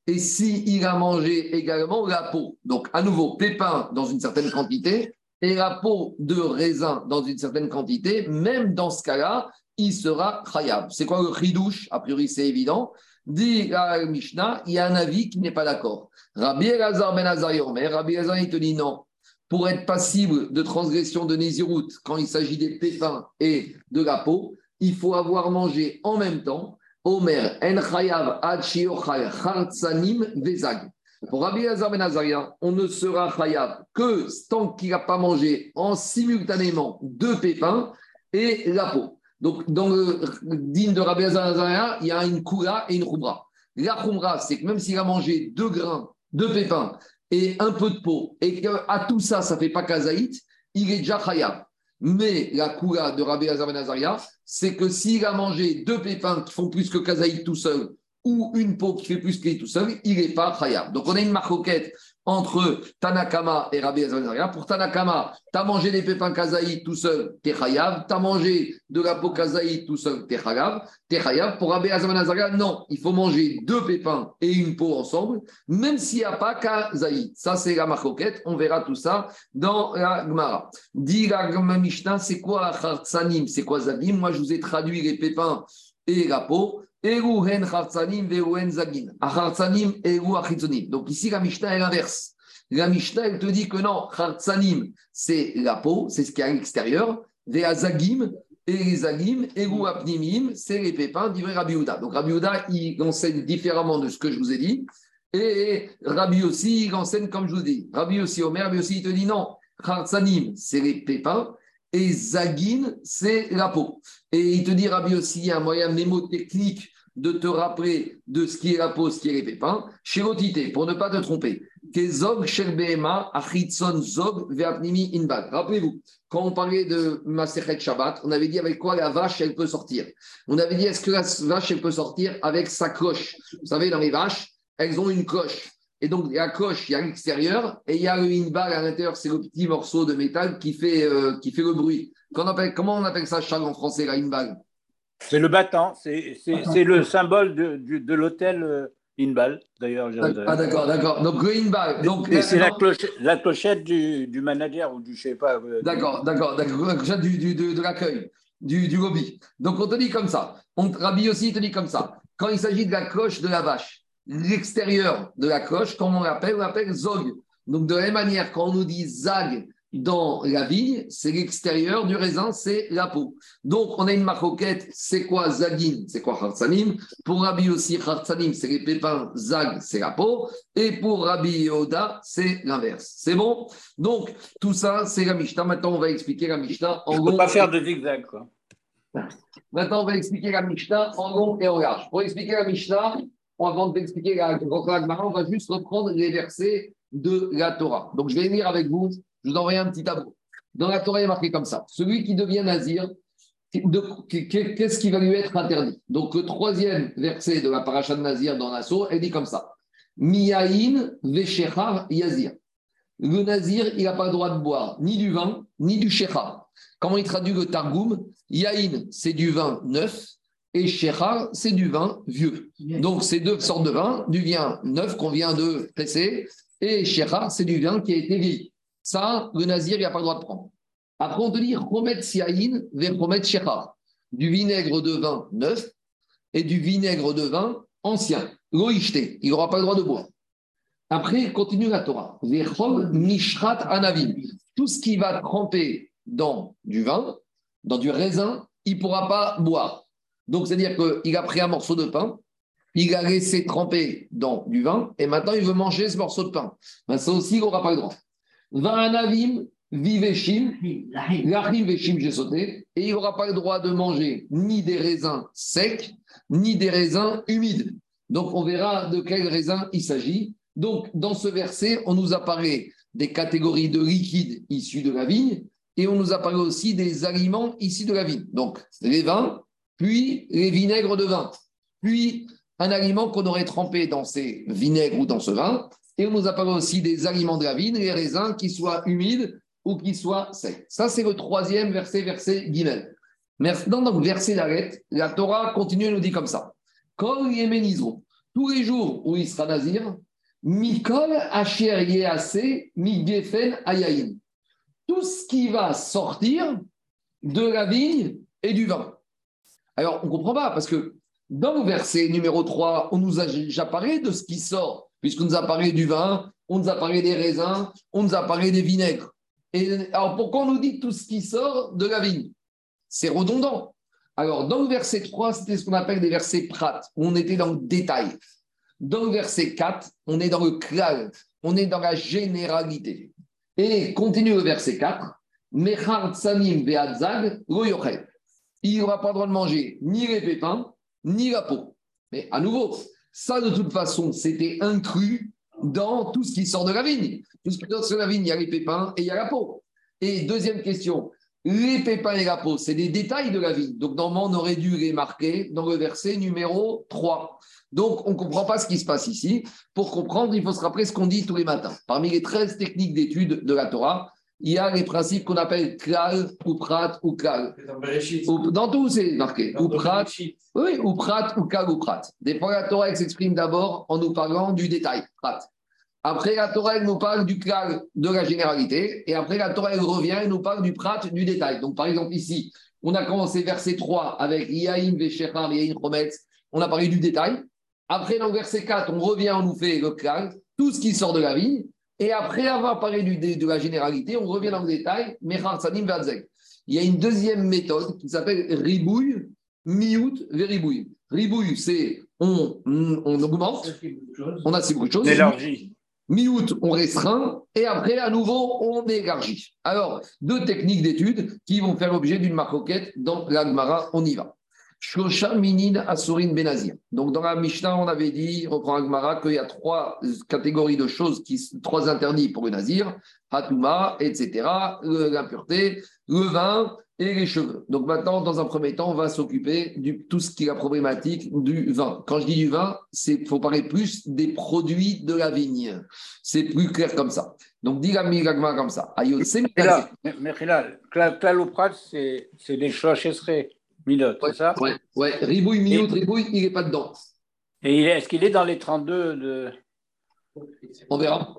Et s'il il a mangé également la peau, donc à nouveau pépins dans une certaine quantité, et la peau de raisin dans une certaine quantité, même dans ce cas-là, il sera chayav. C'est quoi le chidouche A priori, c'est évident. Dit la Mishnah, il y a un avis qui n'est pas d'accord. Rabbi Elazar ben Azar Rabbi Elazar il te dit non. Pour être passible de transgression de Nézirut, quand il s'agit des pépins et de la peau, il faut avoir mangé en même temps Omer en chayav ad vezag. Pour Rabbi Elazar ben Azaria, on ne sera chayav que tant qu'il n'a pas mangé en simultanément deux pépins et la peau. Donc, dans le digne de Rabbi Azaria, il y a une Kula et une Khumra. La Khumra, c'est que même s'il a mangé deux grains, deux pépins et un peu de peau, et qu'à tout ça, ça ne fait pas kazaït, il est déjà khayab. Mais la Kula de Rabbi Azaria, c'est que s'il a mangé deux pépins qui font plus que kazaït tout seul, ou une peau qui fait plus qu'il tout seul, il n'est pas khayab. Donc on a une marcoquette entre Tanakama et Rabbi Azaria. Pour Tanakama, tu as mangé des pépins kazaï tout seul, t'es khayab. Tu as mangé de la peau kazaï tout seul, t'es khayab. Pour Rabbi Azaria, non, il faut manger deux pépins et une peau ensemble, même s'il n'y a pas kazaï. Ça, c'est la marcoquette. On verra tout ça dans la Gemara. Dit la Mishnah, c'est quoi Khartsanim C'est quoi Zabim Moi, je vous ai traduit les pépins et la peau. Eruhen Khartsanim Veruhen Zagin. Khartsanim Eru Achitzonim. Donc ici, la Mishnah est l'inverse. La Mishnah, elle te dit que non, Khartsanim, c'est la peau, c'est ce qui est à l'extérieur. Vea Zagim, et les Eru Apnimim, c'est les pépins Rabbi. Donc Rabbi Uda, il enseigne différemment de ce que je vous ai dit. Et Rabbi aussi, il enseigne comme je vous dit. Rabbi aussi, Omer, Rabbi aussi, il te dit non. Khartsanim, c'est les pépins et Zagin, c'est la peau. Et il te dit, Rabbi aussi, il y a un moyen mémotechnique de te rappeler de ce qui est la peau, ce qui est les pépins. Chérotité, pour ne pas te tromper. Kezog, Sherbehema, Achitson, Zog, Inbal. Rappelez-vous, quand on parlait de Maserhet Shabbat, on avait dit avec quoi la vache, elle peut sortir. On avait dit, est-ce que la vache, elle peut sortir avec sa cloche Vous savez, dans les vaches, elles ont une cloche. Et donc, la coche, il y a l'extérieur et il y a le inbal à l'intérieur, c'est le petit morceau de métal qui fait, euh, qui fait le bruit. comment on appelle ça, Charles, en français, la inbal C'est le battant, c'est le symbole de, de l'hôtel euh, Inbal, d'ailleurs. Ah, d'accord, d'accord. Donc, le inbal. Donc, et c'est la, clochette, la clochette du, du, manager ou du, je sais pas. euh, D'accord, d'accord, d'accord. La clochette du, du- de, de l'accueil, du, du lobby. Donc, on te dit comme ça. On, Rabbi aussi, il te dit comme ça. Quand il s'agit de la cloche de la vache, l'extérieur de la cloche, comme on l'appelle, on l'appelle zog. Donc, de la même manière, quand on nous dit zag dans la vigne, c'est l'extérieur du raisin, c'est la peau. Donc, on a une maroquette, c'est quoi zagin, c'est quoi hartsanim Pour Rabbi aussi, hartsanim, c'est les pépins, zag, c'est la peau. Et pour Rabbi Yehuda, c'est l'inverse. C'est bon? Donc, tout ça, c'est la Mishnah. Maintenant, on va expliquer la Mishnah en Je ne peux long pas faire de zigzag, quoi. Maintenant, on va expliquer la Mishnah en long et en large. Pour expliquer la Mishnah, avant de t'expliquer la Gemara, on va juste reprendre les versets de la Torah. Donc, je vais lire avec vous. Je vous envoie un petit tableau. Dans la Torah, il est marqué comme ça. Celui qui devient nazir, qu'est-ce qui va lui être interdit? Donc, le troisième verset de la paracha de Nazir dans l'assaut, elle dit comme ça. Miyaïn veshechar yazir. Le nazir, il n'a pas le droit de boire ni du vin, ni du shechar. Comment il traduit le Targum? Yaïn, c'est du vin neuf, et shechar, c'est du vin vieux. Donc, c'est deux sortes de vin, du vin neuf qu'on vient de presser, et shechar, c'est du vin qui a été vieilli. Ça, le nazir, il n'a pas le droit de prendre. Après, on te dit Chomet Siaïn. Du vinaigre de vin neuf et du vinaigre de vin ancien. Loïchte, il n'aura pas le droit de boire. Après, continue la Torah. Vechom Mishrat Anavim. Tout ce qui va tremper dans du vin, dans du raisin, il ne pourra pas boire. Donc, c'est-à-dire qu'il a pris un morceau de pain, il a laissé tremper dans du vin, et maintenant il veut manger ce morceau de pain. Ben, ça aussi, il n'aura pas le droit. Vanavim, viveshim, L'achim veshim, j'ai sauté, et il n'aura pas le droit de manger ni des raisins secs, ni des raisins humides. Donc, on verra de quel raisin il s'agit. Donc, dans ce verset, on nous apparaît des catégories de liquides issus de la vigne, et on nous apparaît aussi des aliments issus de la vigne. Donc, les vins, puis les vinaigres de vin, puis un aliment qu'on aurait trempé dans ces vinaigres ou dans ce vin, et on nous apparaît aussi des aliments de la vigne, les raisins qui soient humides ou qui soient secs. Ça, c'est le troisième verset, verset Guimel. Maintenant, dans le verset d'arrêt, la Torah continue et nous dit comme ça. Kol Yemenizro, tous les jours où il sera nazir, Mikol Asher Yease Migefen Ayayin. Tout ce qui va sortir de la vigne et du vin. Alors, on ne comprend pas, parce que dans le verset numéro 3, on nous a déjà parlé de ce qui sort, puisqu'on nous a parlé du vin, on nous a parlé des raisins, on nous a parlé des vinaigres. Et alors, pourquoi on nous dit tout ce qui sort de la vigne? C'est redondant. Alors, dans le verset 3, c'était ce qu'on appelle des versets prat, où on était dans le détail. Dans le verset 4, on est dans le klal, on est dans la généralité. Et continue le verset 4, Mechar tsanim ve'adzag lo yochel. il n'aura pas le droit de manger ni les pépins, ni la peau. Mais à nouveau, ça de toute façon, c'était inclus dans tout ce qui sort de la vigne. Tout ce qui sort de la vigne, il y a les pépins et il y a la peau. Et deuxième question, les pépins et la peau, c'est des détails de la vigne. Donc normalement, on aurait dû les marquer dans le verset numéro 3. Donc, on ne comprend pas ce qui se passe ici. Pour comprendre, il faut se rappeler ce qu'on dit tous les matins. Parmi les 13 techniques d'étude de la Torah, il y a les principes qu'on appelle klal, ou prat, ou klal. Dans tout, c'est marqué. Ou prat, oui, ou prat, ou klal, ou prat. Des fois, la Torah s'exprime d'abord en nous parlant du détail, prat. Après, la Torah elle nous parle du klal, de la généralité. Et après, la Torah elle revient et nous parle du prat, du détail. Donc, par exemple, ici, on a commencé verset 3 avec Yahin, Veshechar, Yahin, Chometz. On a parlé du détail. Après, dans verset 4, on revient, on nous fait le klal, tout ce qui sort de la vigne. Et après avoir parlé du, de, de la généralité, on revient dans le détail. Il y a une deuxième méthode qui s'appelle ribouille, miout, veribouille. Ribouille, c'est on, on augmente, on a ces beaucoup de choses. L'élargie. Mi-août, on restreint et après, à nouveau, on élargit. Alors, deux techniques d'étude qui vont faire l'objet d'une maroquette dans l'Agmara. On y va. Shosha Minin Asurin Benazir. Donc, dans la Mishnah, on avait dit, reprend Agmara, qu'il y a trois catégories de choses, qui, trois interdits pour le Nazir Hatouma, etc., l'impureté, le vin et les cheveux. Donc, maintenant, dans un premier temps, on va s'occuper de tout ce qui est la problématique du vin. Quand je dis du vin, il faut parler plus des produits de la vigne. C'est plus clair comme ça. Donc, dis Gagma comme ça. Cla- Claloprat, c'est c'est des chouachesserés, Milot, c'est ça? Ouais, ouais. Ribouille, Miout, Ribouille, il n'est pas dedans. Et il est- est-ce qu'il est dans les 32 de. On verra.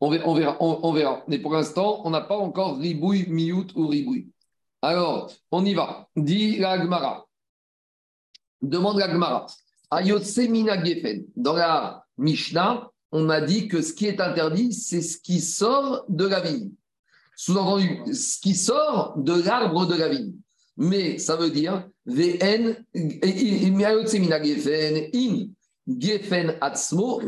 On verra, on verra, on, on verra. Mais pour l'instant, on n'a pas encore Ribouille, Miout ou Ribouille. Alors, on y va. Dit la Gemara. Demande la Gemara. Ayotse mina gefen. Dans la Mishnah, on a dit que ce qui est interdit, c'est ce qui sort de la vigne. Sous-entendu, ce qui sort de l'arbre de la vigne. Mais ça veut dire VN, in gefen atzmo.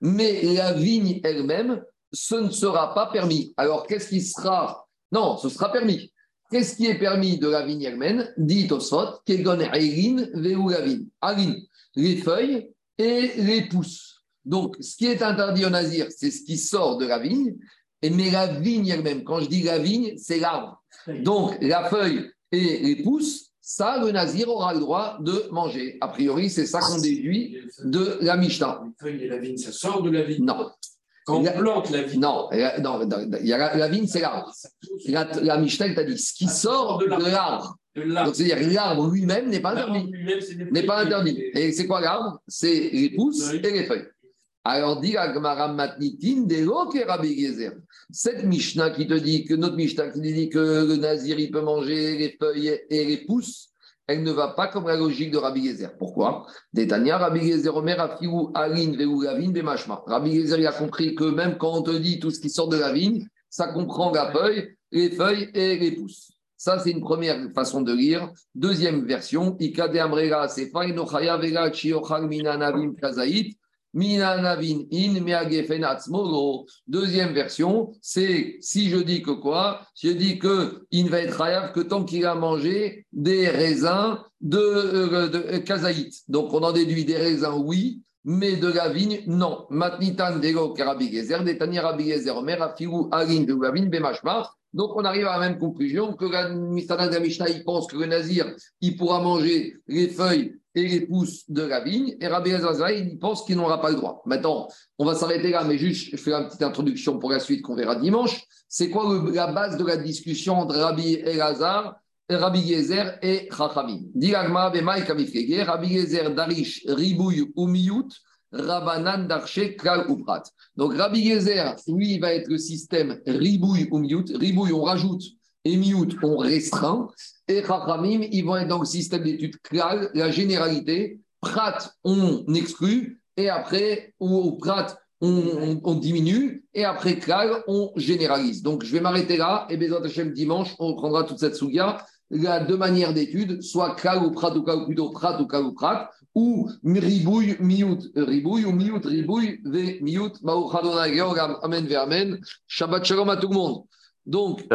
Mais la vigne elle-même, ce ne sera pas permis. Alors, qu'est-ce qui sera Non, ce sera permis. Qu'est-ce qui est permis de la vigne elle-même? Dit Tosfot, Kegon Eirin Veu la vigne. Arin, les feuilles et les pousses. Donc, ce qui est interdit au nazir, c'est ce qui sort de la vigne. Mais la vigne elle-même, quand je dis la vigne, c'est l'arbre. Donc, la feuille et les pousses, ça, le nazir aura le droit de manger. A priori, c'est ça qu'on déduit de la Mishnah. Les feuilles et la vigne, ça sort de la vigne? Non, Quand on La- plante la vigne, non, la- non, non, il y a la, la vigne, c'est l'arbre. La, la Mishnah, t'a dit ce qui sort de l'arbre. Donc, c'est-à-dire l'arbre lui-même n'est pas interdit. lui-même, c'est des N'est pas interdit. Et c'est quoi l'arbre? C'est les pousses et les feuilles. Alors, dit la Gemara Matnitin, que Rabbi Gezer. Cette Mishnah qui te dit que notre Mishnah qui te dit que le Nazir, il peut manger les feuilles et les pousses, elle ne va pas comme la logique de Rabbi Gezer. Pourquoi? Détania, Rabbi Gezer, Omer, Afiou, Alin, Veu, Lavine, Bemashma. Rabbi Gezer, il a compris que même quand on te dit tout ce qui sort de la vigne, ça comprend la feuille, les feuilles et les pousses. Ça, c'est une première façon de lire. Deuxième version, Ikade Amrega, c'est Fainochaya Vega Chiochal Minanavim Kazaït, Deuxième version, c'est si je dis que quoi? Je dis que il va être hayav que tant qu'il a mangé des raisins de, euh, euh, Kazaït. Donc on en déduit des raisins, oui, mais de la vigne, non. Matnitan Dego Karabi Gezer, Detani Rabbi Gezer, Omer Alin de la vigne. Donc, on arrive à la même conclusion que la Mishnah, il pense que le Nazir, il pourra manger les feuilles les pousses de la vigne, et Rabbi Elazar, il pense qu'il n'aura pas le droit. Maintenant, on va s'arrêter là, mais juste, je fais une petite introduction pour la suite qu'on verra dimanche. C'est quoi la base de la discussion entre Rabbi Elazar, Rabbi Gezer et Chachamim? Dit l'Agma, Bemaï Kamifkege, Rabbi Gezer, Darish, Ribouille ou Miyut, Rabanan, Darché, Klal ou Prat. Donc Rabbi Gezer, lui, va être le système Ribouille ou Miyut. Ribouille, on rajoute, et Miyut, on restreint. Et Chachamim, ils vont être dans le système d'études Klal, la généralité. Prat, on exclut. Et après, ou au Prat, on, diminue. Et après Klal, on généralise. Donc je vais m'arrêter là. Et Bézat Hashem, dimanche, on reprendra toute cette souga. A deux manières d'études, soit Klal ou Prat ou Klal, ou plutôt Prat ou Klal ou Prat ou ribouille, miout, ribouille, ou miout, ribouille, ve miout, amen, ve amen. Shabbat shalom à tout le monde. Donc,